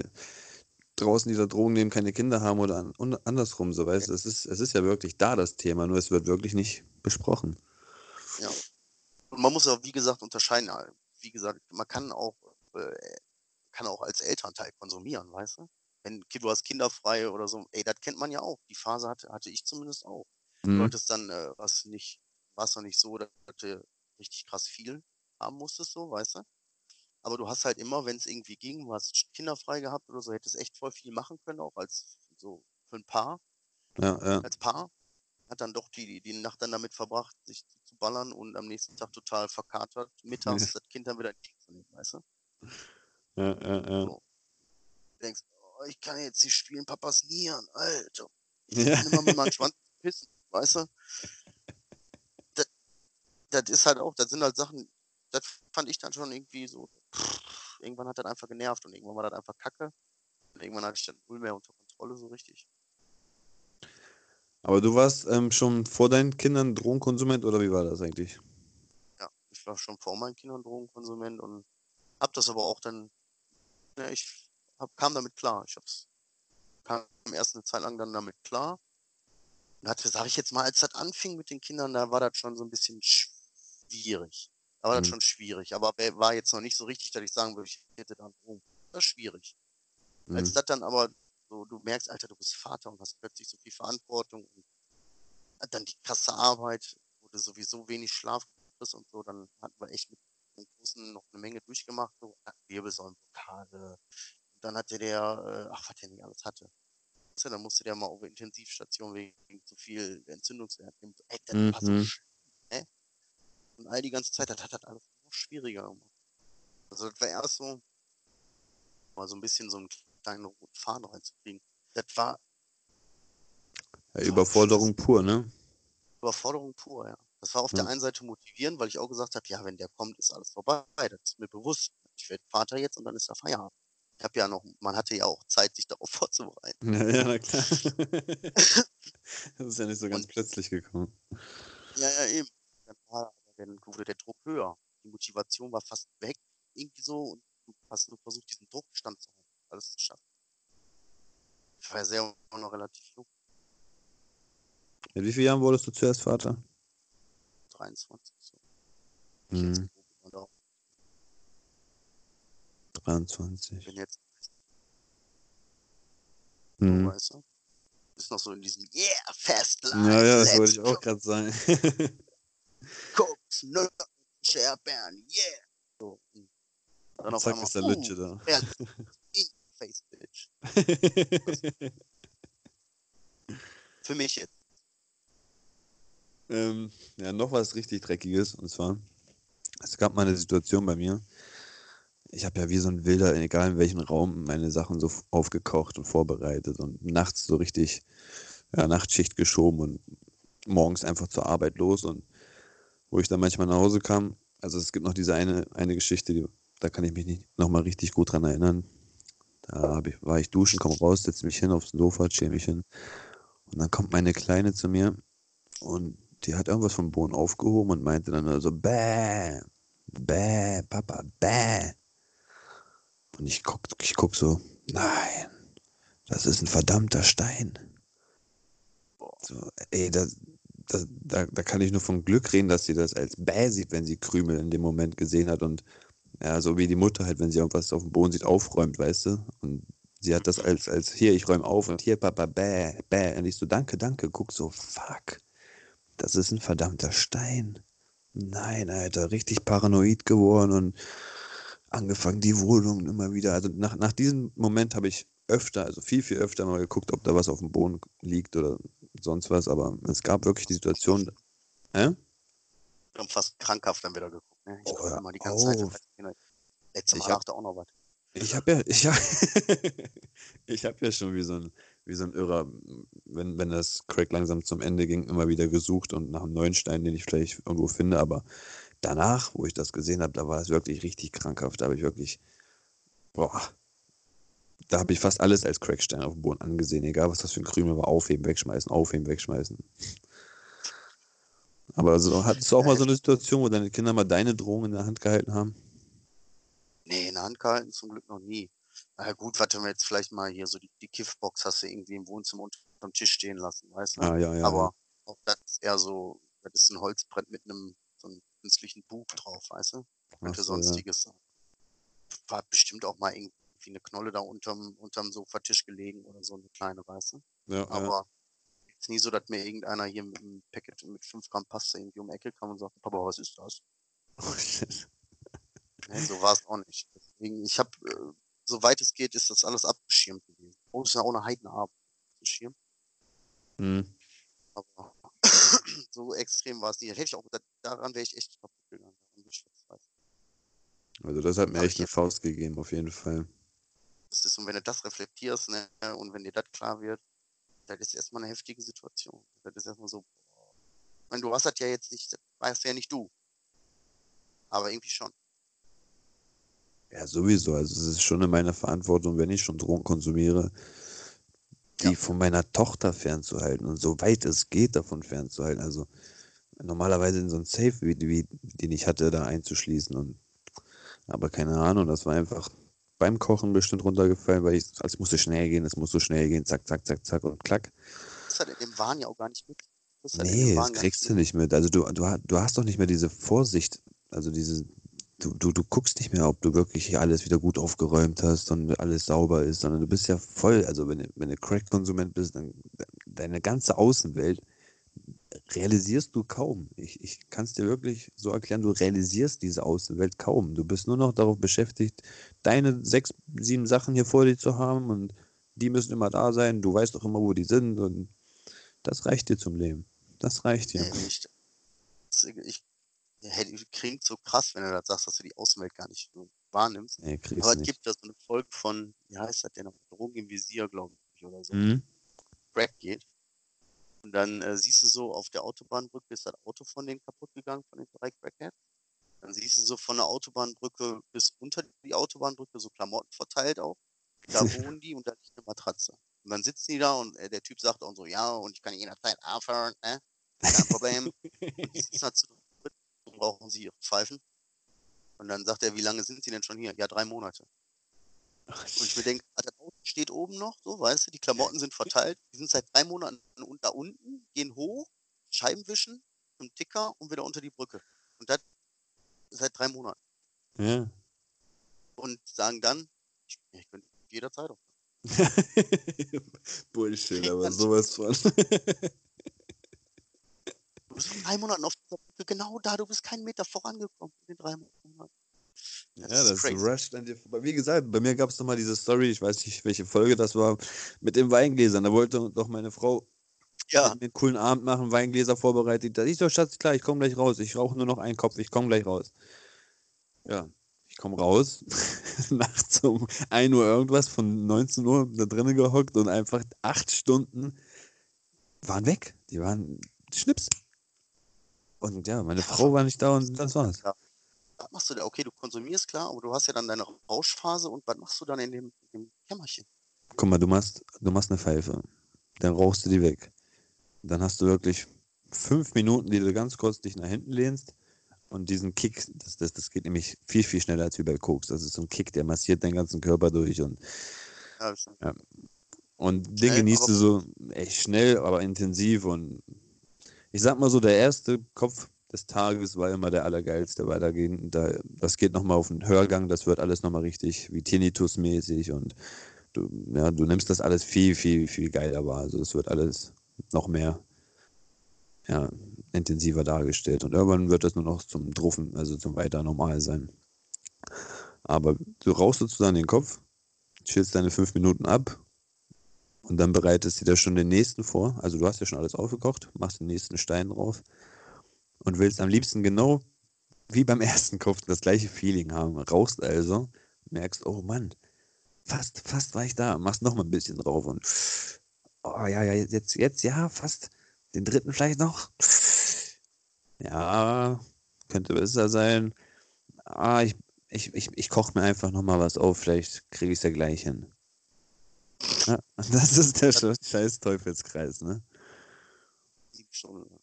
draußen dieser Drogen nehmen, keine Kinder haben oder an, und andersrum, so weißt du. Es ist, es ist ja wirklich da das Thema, nur es wird wirklich nicht besprochen. Und Und man muss auch, wie gesagt, unterscheiden. Wie gesagt, man kann auch, äh, kann auch als Elternteil konsumieren, weißt du? Wenn du hast kinderfrei oder so, ey, das kennt man ja auch. Die Phase hatte, hatte ich zumindest auch. Du Mhm. hattest dann, äh, was nicht, war es noch nicht so, dass du richtig krass viel haben musstest, so, weißt du? Aber du hast halt immer, wenn es irgendwie ging, du hast kinderfrei gehabt oder so, hättest echt voll viel machen können, auch als so für ein Paar, Ja, ja. als Paar. Hat dann doch die, die Nacht dann damit verbracht, sich zu, ballern und am nächsten Tag total verkatert, mittags das Kind dann wieder entgegenzunehmen, weißt du? Ja, ja, ja. So. Du denkst, oh, ich kann jetzt nicht spielen, Papas Nieren, Alter. Ich Ja. kann immer mit meinem Schwanz pissen, weißt du? Das, das ist halt auch, das sind halt Sachen, das fand ich dann schon irgendwie so, pff, irgendwann hat das einfach genervt und irgendwann war das einfach kacke. Und irgendwann hatte ich dann null mehr unter Kontrolle so richtig. Aber du warst ähm, schon vor deinen Kindern Drogenkonsument oder wie war das eigentlich? Ja, ich war schon vor meinen Kindern Drogenkonsument und hab das aber auch dann, ja, ich hab, kam damit klar. Ich hab's, kam erst eine Zeit lang dann damit klar. Und hatte, sag ich jetzt mal, als das anfing mit den Kindern, da war das schon so ein bisschen schwierig. Da war das Mhm. schon schwierig. Aber war jetzt noch nicht so richtig, dass ich sagen würde, ich hätte da Drogen. Das ist schwierig. Als Mhm. das dann aber so, du merkst, Alter, du bist Vater und hast plötzlich so viel Verantwortung und dann die krasse Arbeit, wo du sowieso wenig Schlaf kriegst und so, dann hatten wir echt mit den Großen noch eine Menge durchgemacht, so Wirbelsäulenblockade. Dann hatte der, äh, ach, was der nicht alles hatte. Dann musste der mal auf Intensivstation wegen zu viel Entzündungswert nehmen. Ey, das war so Mhm. ne? Und all die ganze Zeit, das hat das alles noch schwieriger gemacht. Also das war erst so, mal so ein bisschen so einen kleinen roten Faden reinzukriegen. Das war Ja, Überforderung pur, ne? Überforderung pur, ja. Das war auf der Ja. einen Seite motivierend, weil ich auch gesagt habe, ja, wenn der kommt, ist alles vorbei. Das ist mir bewusst. Ich werde Vater jetzt und dann ist der Feierabend. Ich habe ja noch, man hatte ja auch Zeit, sich darauf vorzubereiten. Ja, ja, na klar. das ist ja nicht so ganz Und- plötzlich gekommen. Ja, ja, eben. Dann war, dann wurde der Druck höher. Die Motivation war fast weg, irgendwie so, und du hast nur versucht, diesen Druck standzuhalten, alles zu schaffen. Ich war ja sehr auch noch relativ jung, Mit wie vielen Jahren wurdest du zuerst Vater? 23. So. Mhm. Und auch, 23. bin jetzt, Mhm. weißt du, ist noch so in diesem Yeah, fast life. Ja, ja, das wollte ich auch gerade sagen. Koks, Nüsse, Scherbeeren, yeah. So. und Dann auf Zack einmal, ist der uh, Lütsche da. face, bitch. Für mich jetzt. ähm, ja, noch was richtig Dreckiges. Und zwar, es gab mal eine Situation bei mir. Ich habe ja wie so ein Wilder, egal in welchem Raum, meine Sachen so aufgekocht und vorbereitet und nachts so richtig ja, Nachtschicht geschoben und morgens einfach zur Arbeit los. Und wo ich dann manchmal nach Hause kam, also es gibt noch diese eine, eine Geschichte, die, da kann ich mich nicht nochmal richtig gut dran erinnern. Da ich, war ich duschen, komme raus, setze mich hin aufs Sofa, chill mich hin. Und dann kommt meine Kleine zu mir und die hat irgendwas vom Boden aufgehoben und meinte dann so, bäh, bäh, Papa, bäh. Und ich guck, ich guck so, nein, das ist ein verdammter Stein. So, ey, das, das, da, da kann ich nur von Glück reden, dass sie das als bäh sieht, wenn sie Krümel in dem Moment gesehen hat und ja, so wie die Mutter halt, wenn sie irgendwas auf dem Boden sieht, aufräumt, weißt du? Und sie hat das als, als hier, ich räume auf und hier, Papa, bäh, bäh. Und ich so, danke, danke, guck so, fuck. Das ist ein verdammter Stein. Nein, Alter, richtig paranoid geworden und angefangen, die Wohnung immer wieder. Also nach, nach diesem Moment habe ich öfter, also viel, viel öfter mal geguckt, ob da was auf dem Boden liegt oder sonst was. Aber es gab wirklich die Situation. Hä? Wir haben fast krankhaft dann wieder geguckt. Ne? Ich Oh, immer die ganze Zeit. auf. Letztes Ich Mal hab- dachte auch noch was. Ich habe ja, ich hab, ich hab ja schon wie so ein, wie so ein Irrer, wenn, wenn das Crack langsam zum Ende ging, immer wieder gesucht und nach einem neuen Stein, den ich vielleicht irgendwo finde. Aber danach, wo ich das gesehen habe, da war es wirklich richtig krankhaft. Da habe ich wirklich, boah, da habe ich fast alles als Crackstein auf dem Boden angesehen. Egal, was das für ein Krümel war, aufheben, wegschmeißen, aufheben, wegschmeißen. Aber so, hattest du auch mal so eine Situation, wo deine Kinder mal deine Drohung in der Hand gehalten haben? Nee, in der Hand gehalten zum Glück noch nie. Na gut, warte wir jetzt vielleicht mal hier so die, die Kiffbox hast du irgendwie im Wohnzimmer unterm Tisch stehen lassen, weißt du? Ah, ja, ja. Aber auch das ist eher so, das ist ein Holzbrett mit einem künstlichen Bug drauf, weißt du? Könnte so, ja. sonstiges sein. War bestimmt auch mal irgendwie eine Knolle da unterm, unterm Sofatisch gelegen oder so eine kleine, weißt du? Ja, ja. Aber ist nie so, dass mir irgendeiner hier mit einem Packet mit 5 Gramm Pasta irgendwie um die Ecke kam und sagt, Papa, was ist das? Oh. Nee, so war es auch nicht. Deswegen, ich habe, äh, soweit es geht, ist das alles abgeschirmt gewesen. Oh, ist ja auch eine Heidenarbeit. Abgeschirmt. Hm. Aber so extrem war es nicht. Hätte ich auch, da- daran wäre ich echt kaputt gegangen. Also das hat mir Aber echt eine Faust gegeben, auf jeden Fall. Das ist, und wenn du das reflektierst, ne, und wenn dir das klar wird, das ist erstmal eine heftige Situation. Das ist erstmal so, ich meine, du hast das ja jetzt nicht, das weißt ja nicht du. Aber irgendwie schon. Ja, sowieso. Also es ist schon in meiner Verantwortung, wenn ich schon Drogen konsumiere, die Ja. von meiner Tochter fernzuhalten und so weit es geht, davon fernzuhalten. Also normalerweise in so ein Safe, wie, wie den ich hatte, da einzuschließen. Und aber keine Ahnung, das war einfach beim Kochen bestimmt runtergefallen, weil ich, also es musste schnell gehen, es muss so schnell gehen, zack, zack, zack, zack und klack. Das hat in dem Wahn ja auch gar nicht mit. Das Nee, das kriegst du nicht mit. Also du, du, du hast doch nicht mehr diese Vorsicht, also diese, du, du, du guckst nicht mehr, ob du wirklich alles wieder gut aufgeräumt hast und alles sauber ist, sondern du bist ja voll, also wenn, du- wenn du Crack-Konsument bist, dann deine ganze Außenwelt realisierst du kaum. Ich, ich kann es dir wirklich so erklären, du realisierst diese Außenwelt kaum. Du bist nur noch darauf beschäftigt, deine sechs, sieben Sachen hier vor dir zu haben und die müssen immer da sein. Du weißt doch immer, wo die sind und das reicht dir zum Leben. Das reicht dir. Nicht. Das, ich, klingt so krass, wenn du das sagst, dass du die Außenwelt gar nicht so wahrnimmst. Nee, Aber es nicht. gibt da so eine Folge von, wie heißt das denn? Drogen im Visier, glaube ich, oder so. Mhm. Crack geht. Und dann äh, siehst du so auf der Autobahnbrücke ist das Auto von denen kaputt gegangen, von den drei Crackheads. Dann siehst du so von der Autobahnbrücke bis unter die Autobahnbrücke so Klamotten verteilt auch. Da wohnen die und da liegt eine Matratze. Und dann sitzen die da und äh, der Typ sagt auch so, ja, und ich kann jederzeit aufhören, ne? Kein Problem. und die sitzen halt zu und brauchen sie ihre Pfeifen. Und dann sagt er, wie lange sind sie denn schon hier? Ja, drei Monate. Und ich mir denke, das Auto steht oben noch, so, weißt du, die Klamotten sind verteilt, die sind seit drei Monaten da unten, gehen hoch, Scheiben wischen, zum Ticker und wieder unter die Brücke. Und das seit drei Monaten. Ja. Und sagen dann, ich, ich könnte jederzeit auf. Bullshit, aber sowas von. Du bist vor drei Monaten auf genau da, du bist keinen Meter vorangekommen in den drei Monaten. Ja, Das ist das crazy. rusht an dir vorbei. Wie gesagt, bei mir gab es doch mal diese Story, ich weiß nicht, welche Folge das war, mit den Weingläsern. Da wollte doch meine Frau Ja, einen coolen Abend machen, Weingläser vorbereitet. Da ich so, Schatz, klar, ich komme gleich raus. Ich rauche nur noch einen Kopf, ich komme gleich raus. Ja, ich komme raus, nachts um 1 Uhr irgendwas, von 19 Uhr da drinnen gehockt und einfach acht Stunden waren weg. Die waren Schnips. Und ja, meine Frau war nicht da und das war's. was machst du da? Okay, du konsumierst, klar, aber du hast ja dann deine Rauschphase und was machst du dann in dem, in dem Kämmerchen? Guck mal, du machst, du machst eine Pfeife. Dann rauchst du die weg. Dann hast du wirklich fünf Minuten, die du ganz kurz dich nach hinten lehnst. Und diesen Kick, das, das, das geht nämlich viel, viel schneller als wie bei Koks. Das ist so ein Kick, der massiert deinen ganzen Körper durch. Und, Ja, ich- und den Schnell, genießt du so echt schnell, aber intensiv. Und ich sag mal so, der erste Kopf des Tages war immer der allergeilste, weil da gehen, da, das geht nochmal auf den Hörgang, das wird alles nochmal richtig wie Tinnitus-mäßig und du, ja, du nimmst das alles viel, viel, viel geiler wahr. Also es wird alles noch mehr ja, intensiver dargestellt. Und irgendwann wird das nur noch zum Druffen, also zum weiter normal sein. Aber du rauchst sozusagen den Kopf, chillst deine fünf Minuten ab und dann bereitest du dir schon den nächsten vor. Also du hast ja schon alles aufgekocht, machst den nächsten Stein drauf und willst am liebsten genau wie beim ersten Kopf das gleiche Feeling haben. Rauchst also, merkst, oh Mann, fast, fast war ich da, machst noch mal ein bisschen drauf und oh ja, ja, jetzt, jetzt, ja, fast den dritten vielleicht noch. Ja, könnte besser sein. Ah, ich, ich, ich, ich koche mir einfach noch mal was auf, vielleicht kriege ich es ja gleich hin. Ja, das ist der scheiß Teufelskreis, ne? sieben Stunden.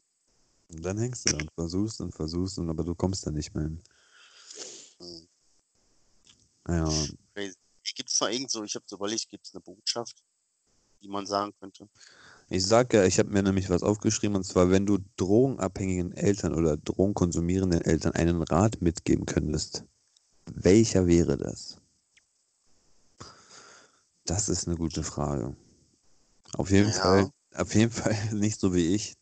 Und dann hängst du da und versuchst und versuchst, und, aber du kommst da nicht mehr hin. Hm. Ja, Gibt es noch irgend so, ich habe so überlegt, gibt es eine Botschaft, die man sagen könnte? Ich sag ja, ich habe mir nämlich was aufgeschrieben und zwar, wenn du drogenabhängigen Eltern oder drogenkonsumierenden Eltern einen Rat mitgeben könntest, welcher wäre das? Das ist eine gute Frage. Auf jeden Ja. Fall, auf jeden Fall nicht so wie ich,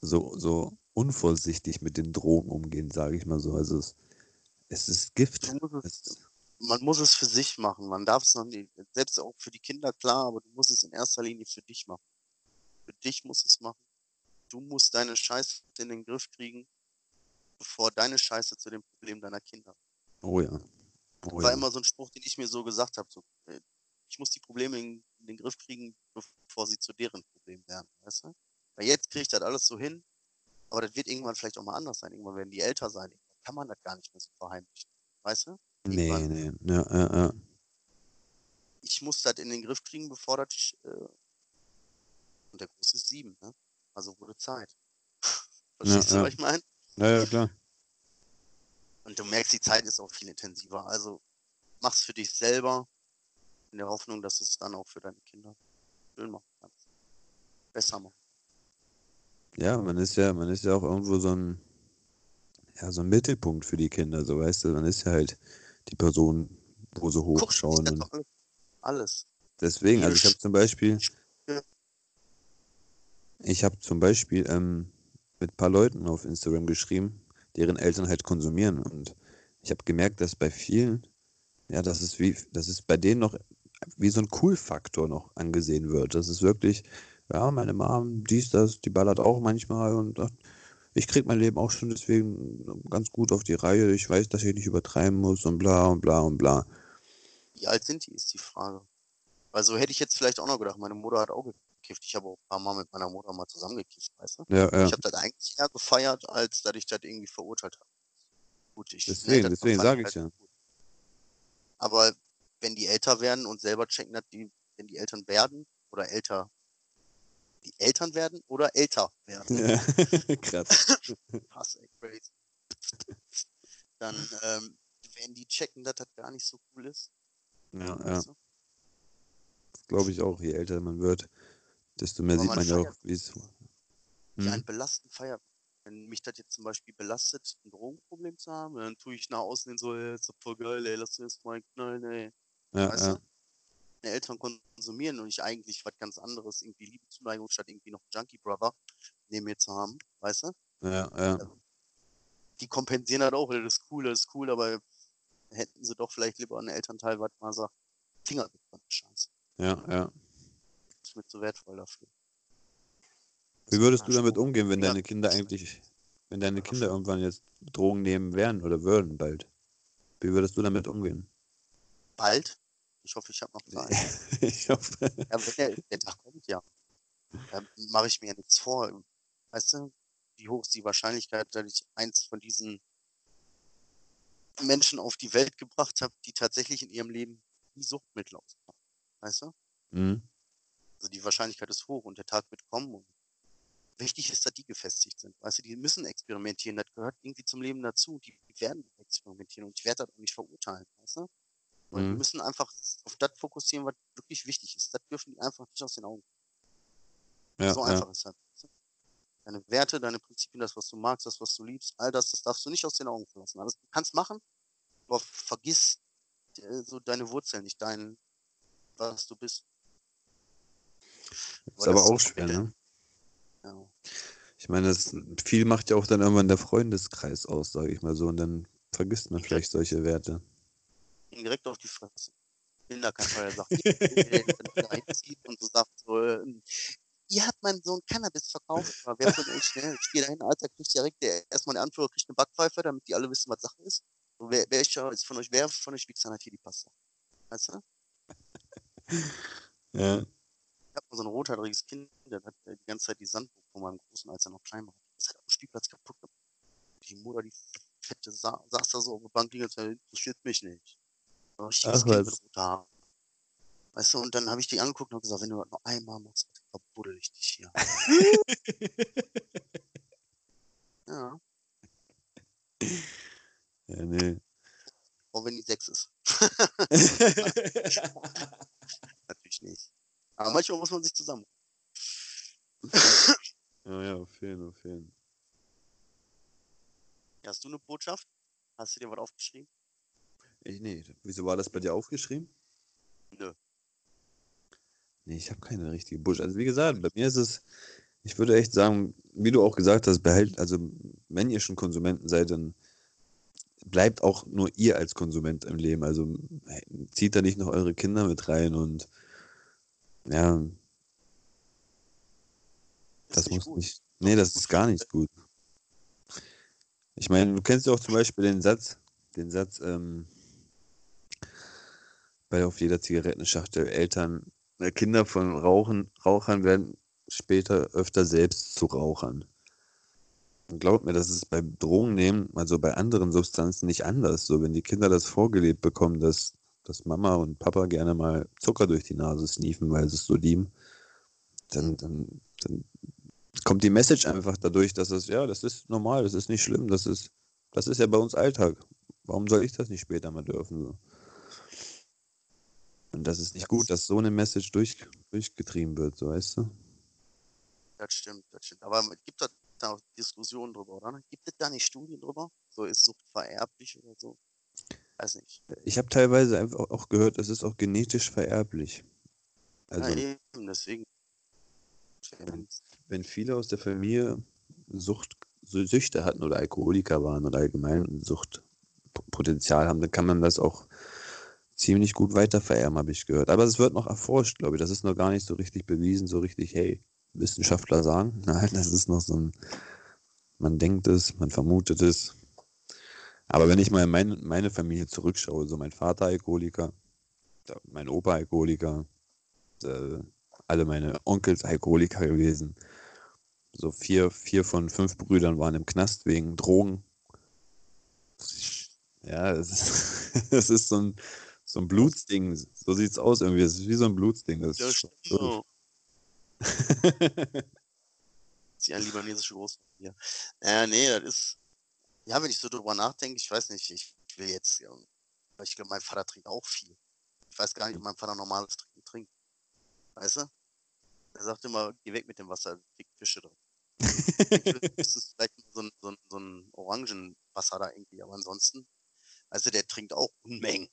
so, so unvorsichtig mit den Drogen umgehen, sage ich mal so. Also es, es ist Gift. Du musst es, man muss es für sich machen. Man darf es noch nicht, selbst auch für die Kinder, klar, aber du musst es in erster Linie für dich machen. Für dich musst du es machen. Du musst deine Scheiße in den Griff kriegen, bevor deine Scheiße zu dem Problem deiner Kinder. oh ja. Oh war ja. immer so ein Spruch, den ich mir so gesagt habe. So, äh, ich muss die Probleme in, in den Griff kriegen, bevor sie zu deren Problem werden, weißt du? Weil jetzt kriege ich das alles so hin, aber das wird irgendwann vielleicht auch mal anders sein. Irgendwann werden die älter sein. Irgendwann kann man das gar nicht mehr so verheimlichen, weißt du? Nee, irgendwann- nee. Ja, ja, ja. Ich muss das in den Griff kriegen, bevor das. Äh, und der Große ist sieben, ne? Also wurde Zeit. Verstehst du, ja. was ich meine? Ja, ja, klar. Und du merkst, die Zeit ist auch viel intensiver. Also mach's für dich selber, in der Hoffnung, dass es dann auch für deine Kinder schön machen kannst. Besser machen. Ja, man ist ja, man ist ja auch irgendwo so ein, ja, so ein Mittelpunkt für die Kinder, so weißt du, man ist ja halt die Person, wo sie Guck, hochschauen ich und alles. deswegen, also ich habe zum Beispiel, ich habe zum Beispiel ähm, mit ein paar Leuten auf Instagram geschrieben, deren Eltern halt konsumieren und ich habe gemerkt, dass bei vielen, ja, das ist wie, das ist bei denen noch wie so ein Cool-Faktor noch angesehen wird. Das ist wirklich, ja, meine Mom, dies, das, die ballert auch manchmal und ich krieg mein Leben auch schon deswegen ganz gut auf die Reihe. Ich weiß, dass ich nicht übertreiben muss und bla und bla und bla. Wie alt sind die, ist die Frage. Also hätte ich jetzt vielleicht auch noch gedacht, meine Mutter hat auch gekifft. Ich habe auch ein paar Mal mit meiner Mutter mal zusammengekifft, weißt du? Ja, ja. Ich habe das eigentlich eher gefeiert, als dass ich das irgendwie verurteilt habe. Gut, ich Deswegen, deswegen verfeiern sag ich's halt ja. gut. Aber wenn die älter werden und selber checken, dass die, wenn die Eltern werden oder älter, die Eltern werden oder älter werden, ja. Krass. Pass, ey, crazy. Dann ähm, werden die checken, dass das gar nicht so cool ist. Ja, ja. weißt du? Glaube ich auch. Je älter man wird, desto mehr Aber sieht man man ja auch, feiert wie es. Die Hm? einen belasten feiern. Wenn mich das jetzt zum Beispiel belastet, ein Drogenproblem zu haben, dann tue ich nach außen hin so, ey, ist doch voll geil, ey, lass uns mal knallen, ey. Ja, Weißt ja. du? Meine Eltern konsumieren und ich eigentlich was ganz anderes, irgendwie Liebe, Zuneigung, statt irgendwie noch Junkie Brother neben mir zu haben, weißt du? Ja, ja. Die kompensieren halt auch, das ist cool, das ist cool, aber hätten sie doch vielleicht lieber einen Elternteil, was mal sagt, Finger weg von der Scheiße. Ja, ja. Das ist mir zu wertvoll dafür. Wie würdest du damit umgehen, wenn deine Kinder eigentlich, wenn deine Kinder irgendwann jetzt Drogen nehmen werden oder würden bald? Wie würdest du damit umgehen? Bald? Ich hoffe, ich habe noch Zeit. ich hoffe. Ja, wenn der, der Tag kommt, ja. Da mache ich mir ja nichts vor. Weißt du, wie hoch ist die Wahrscheinlichkeit, dass ich eins von diesen Menschen auf die Welt gebracht habe, die tatsächlich in ihrem Leben die Suchtmittel ausmachen. Weißt du? Hm? Also die Wahrscheinlichkeit ist hoch und der Tag wird kommen. Und wichtig ist, dass die gefestigt sind. Weißt du, die müssen experimentieren. Das gehört irgendwie zum Leben dazu. Die werden experimentieren und ich werde das auch nicht verurteilen. Weißt du? Und Mhm. müssen einfach auf das fokussieren, was wirklich wichtig ist. Das dürfen die einfach nicht aus den Augen. Ja, so ja. einfach ist das. weißt du? Deine Werte, deine Prinzipien, das, was du magst, das, was du liebst, all das, das darfst du nicht aus den Augen verlassen. Alles, du kannst machen, aber vergiss äh, so deine Wurzeln, nicht dein, was du bist. Ist aber so auch schwer, ne? Ja. Ich meine, das viel macht ja auch dann irgendwann der Freundeskreis aus, sage ich mal so, und dann vergisst man vielleicht solche Werte. Ihn direkt auf die Fresse. Ich bin da kein Fall, sagt, und so sagt so, äh, ihr habt meinen Sohn Cannabis verkauft, aber wer von euch, ne? Ich gehe dahin, Alter, kriegt direkt der erstmal eine Anführer, kriegt eine Backpfeife, damit die alle wissen, was Sache ist. So, wer, welcher ist von euch, wer von euch hat hier die Pasta? Weißt du? Ja. Ich hab mal so ein rothaariges Kind, der hat äh, die ganze Zeit die Sandburg von meinem Großen, als er noch klein war. Das hat auf dem Spielplatz kaputt gemacht. Die Mutter, die fette, sa saß da so auf der Bank die ganze Zeit, interessiert mich nicht. So richtiges roter Haaren. Weißt du, und dann habe ich die angeguckt und gesagt, wenn du das noch einmal machst, verbuddel ich dich hier. ja, Ja, nee. auch wenn die sechs ist. Natürlich nicht. Aber manchmal muss man sich zusammen. Ja, ja, auf jeden, auf jeden. Hast du eine Botschaft? Hast du dir was aufgeschrieben? Ich, nee, wieso war das bei dir aufgeschrieben? Nö. Nee, ich habe keine richtige Busch. Also wie gesagt, bei mir ist es, ich würde echt sagen, wie du auch gesagt hast, behält, also wenn ihr schon Konsumenten seid, dann bleibt auch nur ihr als Konsument im Leben. Also zieht da nicht noch eure Kinder mit rein und ja, das, nicht muss gut. nicht. Nee, das ist gar nicht gut. Ich meine, du kennst ja auch zum Beispiel den Satz, den Satz, ähm, bei auf jeder Zigarettenschachtel Eltern, äh, Kinder von Rauchen, Rauchern werden später öfter selbst zu Rauchern. Und glaubt mir, das ist beim Drogennehmen, also bei anderen Substanzen nicht anders. So, wenn die Kinder das vorgelebt bekommen, dass, dass Mama und Papa gerne mal Zucker durch die Nase sniefen, weil sie es so lieben, dann, dann, dann kommt die Message einfach dadurch, dass es, ja, das ist normal, das ist nicht schlimm, das ist, das ist ja bei uns Alltag. Warum soll ich das nicht später mal dürfen? So. Und das ist nicht gut, dass so eine Message durch, durchgetrieben wird, so weißt du? Das stimmt, das stimmt. Aber gibt es da auch Diskussionen drüber, oder? Gibt es da nicht Studien drüber? So ist Sucht vererblich oder so? Weiß nicht. Ich habe teilweise einfach auch gehört, es ist auch genetisch vererblich. Also, ja, eben, deswegen. wenn viele aus der Familie Sucht, Süchte hatten oder Alkoholiker waren oder allgemein Suchtpotenzial haben, dann kann man das auch ziemlich gut weitervererben, habe ich gehört. Aber es wird noch erforscht, glaube ich. Das ist noch gar nicht so richtig bewiesen, so richtig, hey, Wissenschaftler sagen. Nein, das ist noch so ein, man denkt es, man vermutet es. Aber wenn ich mal in meine, meine Familie zurückschaue, so mein Vater Alkoholiker, mein Opa Alkoholiker, alle meine Onkels Alkoholiker gewesen. So vier, vier von fünf Brüdern waren im Knast wegen Drogen. Ja, es ist so ein, so ein Blutsding. So sieht es aus irgendwie. Es ist wie so ein Blutsding. Das Ja, ist so. Sie ein libanesische Großfamilie. Äh, nee, das ist. Ja, wenn ich so drüber nachdenke, ich weiß nicht, ich will jetzt. Ja, weil ich glaube, mein Vater trinkt auch viel. Ich weiß gar nicht, ob mein Vater normales Trinken trinkt. Weißt du? Er sagt immer, geh weg mit dem Wasser, dick Fische drin. das ist vielleicht so ein, so ein, so ein Orangenwasser da irgendwie, aber ansonsten, also der trinkt auch Unmengen.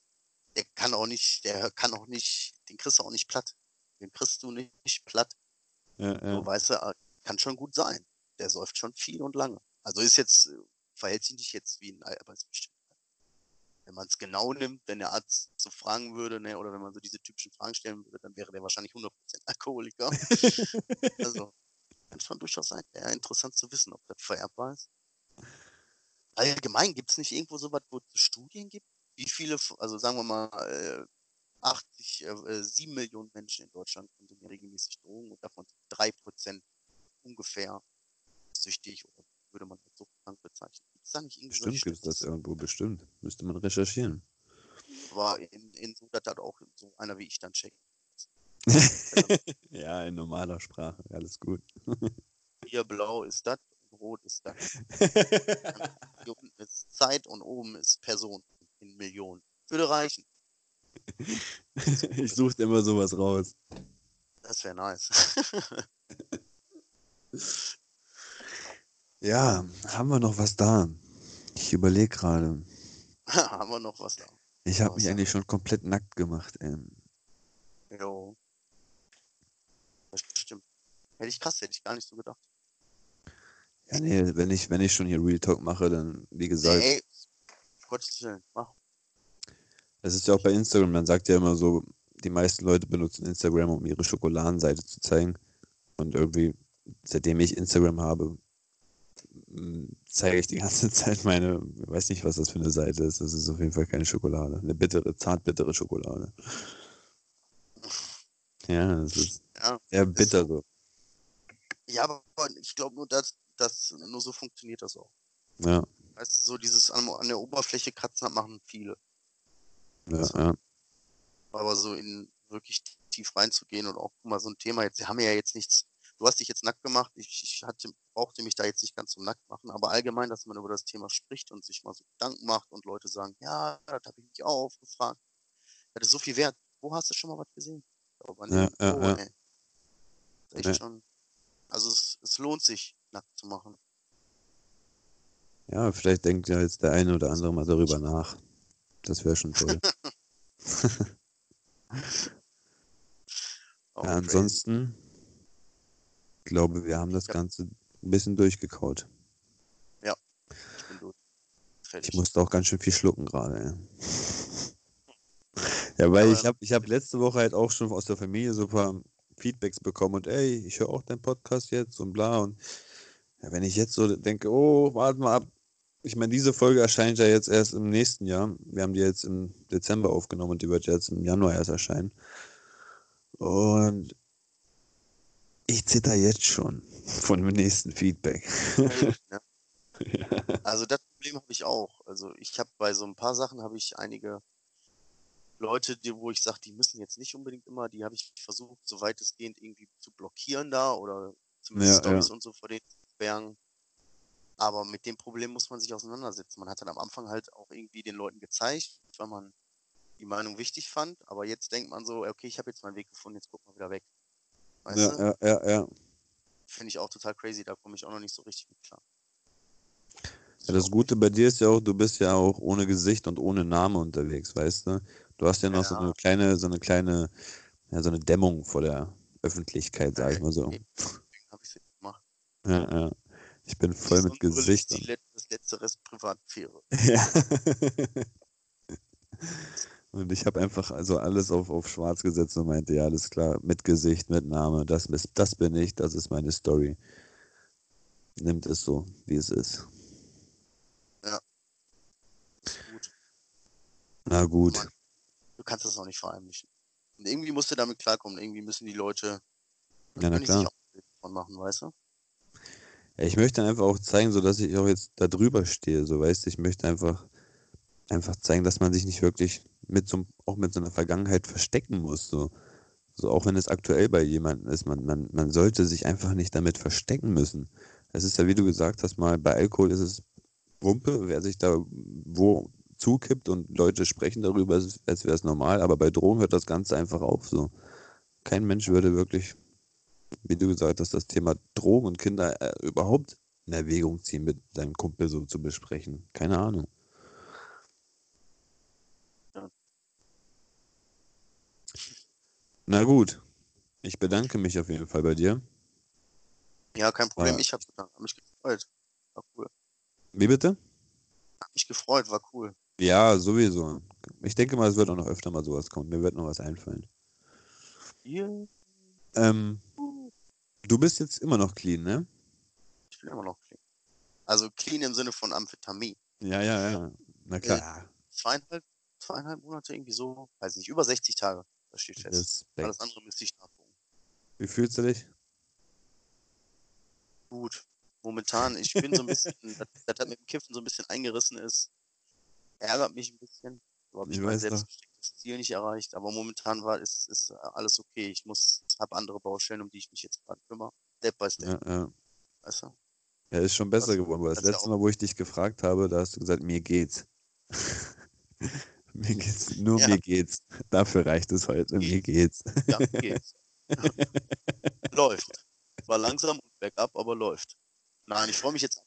Der kann auch nicht, der kann auch nicht, den kriegst du auch nicht platt. Den kriegst du nicht, platt. Ja, So, ja. weißt du, äh, kann schon gut sein. Der säuft schon viel und lange. Also ist jetzt, verhält sich nicht jetzt wie ein, Al- aber ist bestimmt. Wenn man es genau nimmt, wenn der Arzt so fragen würde, ne, oder wenn man so diese typischen Fragen stellen würde, dann wäre der wahrscheinlich 100% Alkoholiker. also, kann schon durchaus sein. Wäre interessant zu wissen, ob das vererbbar ist. Allgemein gibt es nicht irgendwo so was, wo es Studien gibt? Wie viele, also sagen wir mal, äh, 80, äh, äh, 7 Millionen Menschen in Deutschland konsumieren regelmäßig Drogen und davon sind 3% ungefähr süchtig oder würde man als suchtkrank bezeichnen. Gibt es da nicht irgendwie Bestimmt gibt es das irgendwo, bestimmt. Müsste man recherchieren. Aber in, in so, das hat auch so einer wie ich dann checkt. ja, in normaler Sprache, alles gut. Hier blau ist das, rot ist das. Hier unten ist Zeit und oben ist Person in Millionen. Würde reichen. ich suche immer sowas raus. Das wäre nice. Ja, haben wir noch was da? Ich überlege gerade. Haben wir noch was da? Ich habe mich eigentlich schon komplett nackt gemacht. Ähm. Jo. Das stimmt. Hätte ich krass, hätte ich gar nicht so gedacht. Ja, nee, wenn ich, wenn ich schon hier Real Talk mache, dann, wie gesagt, Ey, Gottes Willen, mach. das ist ja auch bei Instagram, man sagt ja immer so, die meisten Leute benutzen Instagram, um ihre Schokoladenseite zu zeigen. Und irgendwie, seitdem ich Instagram habe, m, zeige ich die ganze Zeit meine, ich weiß nicht, was das für eine Seite ist. Das ist auf jeden Fall keine Schokolade. Eine bittere, zartbittere Schokolade. Ja, das ist Ja, sehr bitter so. ja aber ich glaube nur, dass, dass nur so funktioniert das auch. Ja, Weißt du, so dieses an, an der Oberfläche kratzen machen viele. ja, ja. Aber so in wirklich tief reinzugehen und auch mal so ein Thema jetzt, wir haben ja jetzt nichts, du hast dich jetzt nackt gemacht, ich, ich hatte, brauchte mich da jetzt nicht ganz zum nackt machen, aber allgemein, dass man über das Thema spricht und sich mal so Gedanken macht und Leute sagen, ja, das habe ich mich auch gefragt. Das ist so viel wert. Wo hast du schon mal was gesehen? Aber Ja, ja, oh, ja. ey. Das ist echt Ja. schon Also es, es lohnt sich, nackt zu machen. Ja, vielleicht denkt ja jetzt der eine oder andere mal darüber nach. Das wäre schon toll. Oh, ja, crazy. ansonsten glaube, wir haben das Ja. Ganze ein bisschen durchgekaut. Ich bin durch. Fertig. Ich musste auch ganz schön viel schlucken gerade. Ja, ja weil ich habe ich hab letzte Woche halt auch schon aus der Familie so ein paar Feedbacks bekommen und ey, ich höre auch deinen Podcast jetzt und bla und ja, wenn ich jetzt so denke, oh, warte mal ab. Ich meine, diese Folge erscheint ja jetzt erst im nächsten Jahr. Wir haben die jetzt im Dezember aufgenommen und die wird jetzt im Januar erst erscheinen. Und ich zitter jetzt schon von dem nächsten Feedback. ne? Also das Problem habe ich auch. Also ich habe bei so ein paar Sachen habe ich einige Leute, die, wo ich sage, die müssen jetzt nicht unbedingt immer, die habe ich versucht, soweit es geht, irgendwie zu blockieren da oder zumindest Ja, ja. Stories und so vor denen zu sperren. Aber mit dem Problem muss man sich auseinandersetzen. Man hat dann am Anfang halt auch irgendwie den Leuten gezeigt, weil man die Meinung wichtig fand. Aber jetzt denkt man so, okay, ich habe jetzt meinen Weg gefunden, jetzt guck mal wieder weg. Weißt Ja, du? ja, ja, ja. Finde ich auch total crazy, da komme ich auch noch nicht so richtig mit klar. Ja, das Gute bei dir ist ja auch, du bist ja auch ohne Gesicht und ohne Name unterwegs, weißt du? Du hast ja noch so Ja. eine kleine, so eine kleine, ja, so eine Dämmung vor der Öffentlichkeit, sag ich mal so. Deswegen habe ich es gemacht. Ja, ja. Ich bin voll mit Gesicht. Let das letzte Rest Privatsphäre. ja. und ich habe einfach also alles auf, auf schwarz gesetzt und meinte, ja, alles klar, mit Gesicht, mit Name, das, das bin ich, das ist meine Story. Nimmt es so, wie es ist. Gut. Na gut. Mann. Du kannst das auch nicht verheimlichen. Und irgendwie musst du damit klarkommen. Irgendwie müssen die Leute Ja, na klar. sich auch machen, weißt du? Ich möchte einfach auch zeigen, so dass ich auch jetzt da drüber stehe, so weißt du, ich möchte einfach einfach zeigen, dass man sich nicht wirklich mit so auch mit so einer Vergangenheit verstecken muss, so so auch wenn es aktuell bei jemandem ist, man man man sollte sich einfach nicht damit verstecken müssen. Es ist ja, wie du gesagt hast, mal bei Alkohol ist es Wumpe, wer sich da wo zukippt und Leute sprechen darüber, als wäre es normal, aber bei Drogen hört das Ganze einfach auf, so. Kein Mensch würde wirklich wie du gesagt hast, das Thema Drogen und Kinder äh, überhaupt in Erwägung ziehen, mit deinem Kumpel so zu besprechen. Keine Ahnung. Ja. Na gut. Ich bedanke mich auf jeden Fall bei dir. Ja, kein Problem. Ja. Ich habe hab mich gefreut. War cool. Wie bitte? Hab mich gefreut, war cool. Ja, sowieso. Ich denke mal, es wird auch noch öfter mal sowas kommen. Mir wird noch was einfallen. Hier, Ähm, du bist jetzt immer noch clean, ne? ich bin immer noch clean. Also clean im Sinne von Amphetamin. Ja, ja, ja. Na klar. Zweieinhalb, zweieinhalb Monate irgendwie so, weiß nicht, über 60 Tage. Das steht fest. Alles Respekt. andere müsste ich nachgucken. Wie fühlst du dich? Gut. Momentan, ich bin so ein bisschen, das, das hat mit dem Kiffen so ein bisschen eingerissen ist. Ärgert mich ein bisschen. Ich Ich weiß doch. Ziel nicht erreicht. Aber momentan war ist, ist alles okay. Ich muss, habe andere Baustellen, um die ich mich jetzt gerade kümmere. Step by step, Ja, ja. weißt du? Ja, ist schon besser Das- geworden, weil das, das letzte Mal, wo ich dich gefragt habe, da hast du gesagt, mir geht's. mir geht's, nur Ja. mir geht's. Dafür reicht es heute, mir geht's. Ja, geht's. läuft. War langsam und bergab, aber läuft. Nein, ich freue mich jetzt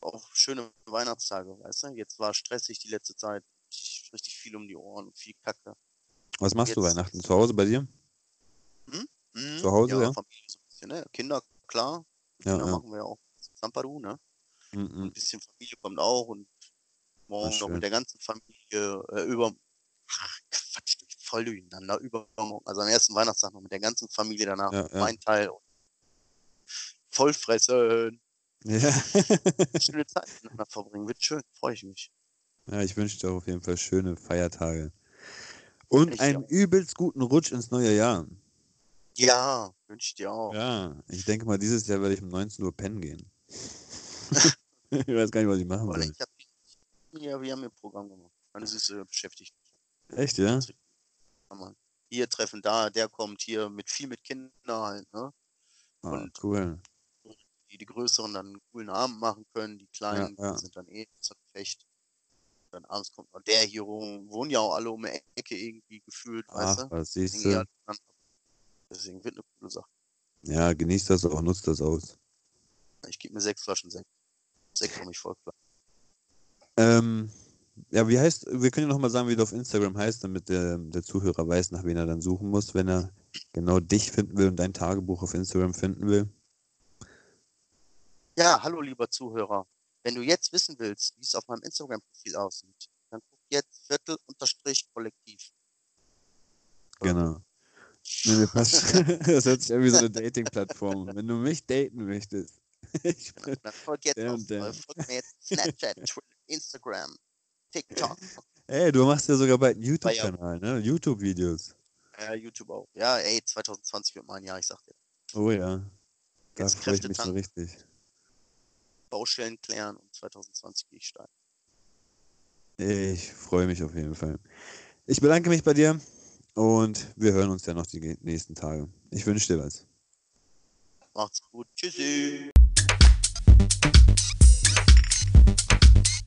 auf schöne Weihnachtstage, weißt du? Jetzt war stressig die letzte Zeit. Ich- Richtig viel um die Ohren und viel Kacke. Was machst du Jetzt- Weihnachten? Zu Hause bei dir? Mhm, Zu Hause, ja? Familie so bisschen, ne? Kinder, klar. Ja, Kinder ja. machen wir ja auch Zampadu, ne? Mhm. Ein bisschen Familie kommt auch und morgen noch mit der ganzen Familie äh, über. Ach, Quatsch, voll durcheinander. Übermorgen, also am ersten Weihnachtstag noch mit der ganzen Familie danach. Ja, ja. Mein Teil. Voll fressen. Ja. Schöne Zeit miteinander verbringen. Wird schön, freue ich mich. Ja, ich wünsche dir auf jeden Fall schöne Feiertage. Und Ich einen auch. übelst guten Rutsch ins neue Jahr. Ja, wünsche ich dir auch. Ja, ich denke mal, dieses Jahr werde ich um 19 Uhr pennen gehen. ich weiß gar nicht, was ich machen ich hab, ja, wir haben ihr Programm gemacht. Meine Süße beschäftigt mich. Echt, ja? Hier treffen da, der kommt hier mit viel mit Kindern halt, ne? Ah, Und- cool. Die die Größeren dann einen coolen Abend machen können, die Kleinen Ja, ja. sind dann eh zur Fecht. Dann abends kommt noch der hier rum, wohnen ja auch alle um die Ecke irgendwie gefühlt, weißt Ach, du? was siehst eh du? Deswegen wird eine coole Sache. Ja, genießt das auch, nutzt das aus. Ich gebe mir sechs Flaschen Sekt. Sekt für mich voll klar. Ähm, ja, wie heißt, wir können ja nochmal sagen, wie du auf Instagram heißt, damit der, der Zuhörer weiß, nach wen er dann suchen muss, wenn er genau dich finden will und dein Tagebuch auf Instagram finden will. Ja, hallo lieber Zuhörer. Wenn du jetzt wissen willst, wie es auf meinem Instagram-Profil aussieht, dann guck jetzt Viertel-Kollektiv. Genau. Nee, nee, passt. das hört sich an wie so eine Dating-Plattform. Wenn du mich daten möchtest. Ich bin, Dann folg jetzt Der auf, der. folg mir jetzt Snapchat, Instagram, TikTok, ey, du machst ja sogar bald einen YouTube-Kanal, ne? YouTube-Videos. äh, YouTube auch. Ja, ey, 2020 wird mein Jahr, ich sag dir. Oh ja. Da Jetzt freue ich mich so richtig. Baustellen klären und 2020 gehe ich steil. Ich freue mich auf jeden Fall. Ich bedanke mich bei dir und wir hören uns ja noch die nächsten Tage. Ich wünsche dir was. Macht's gut. Tschüssi.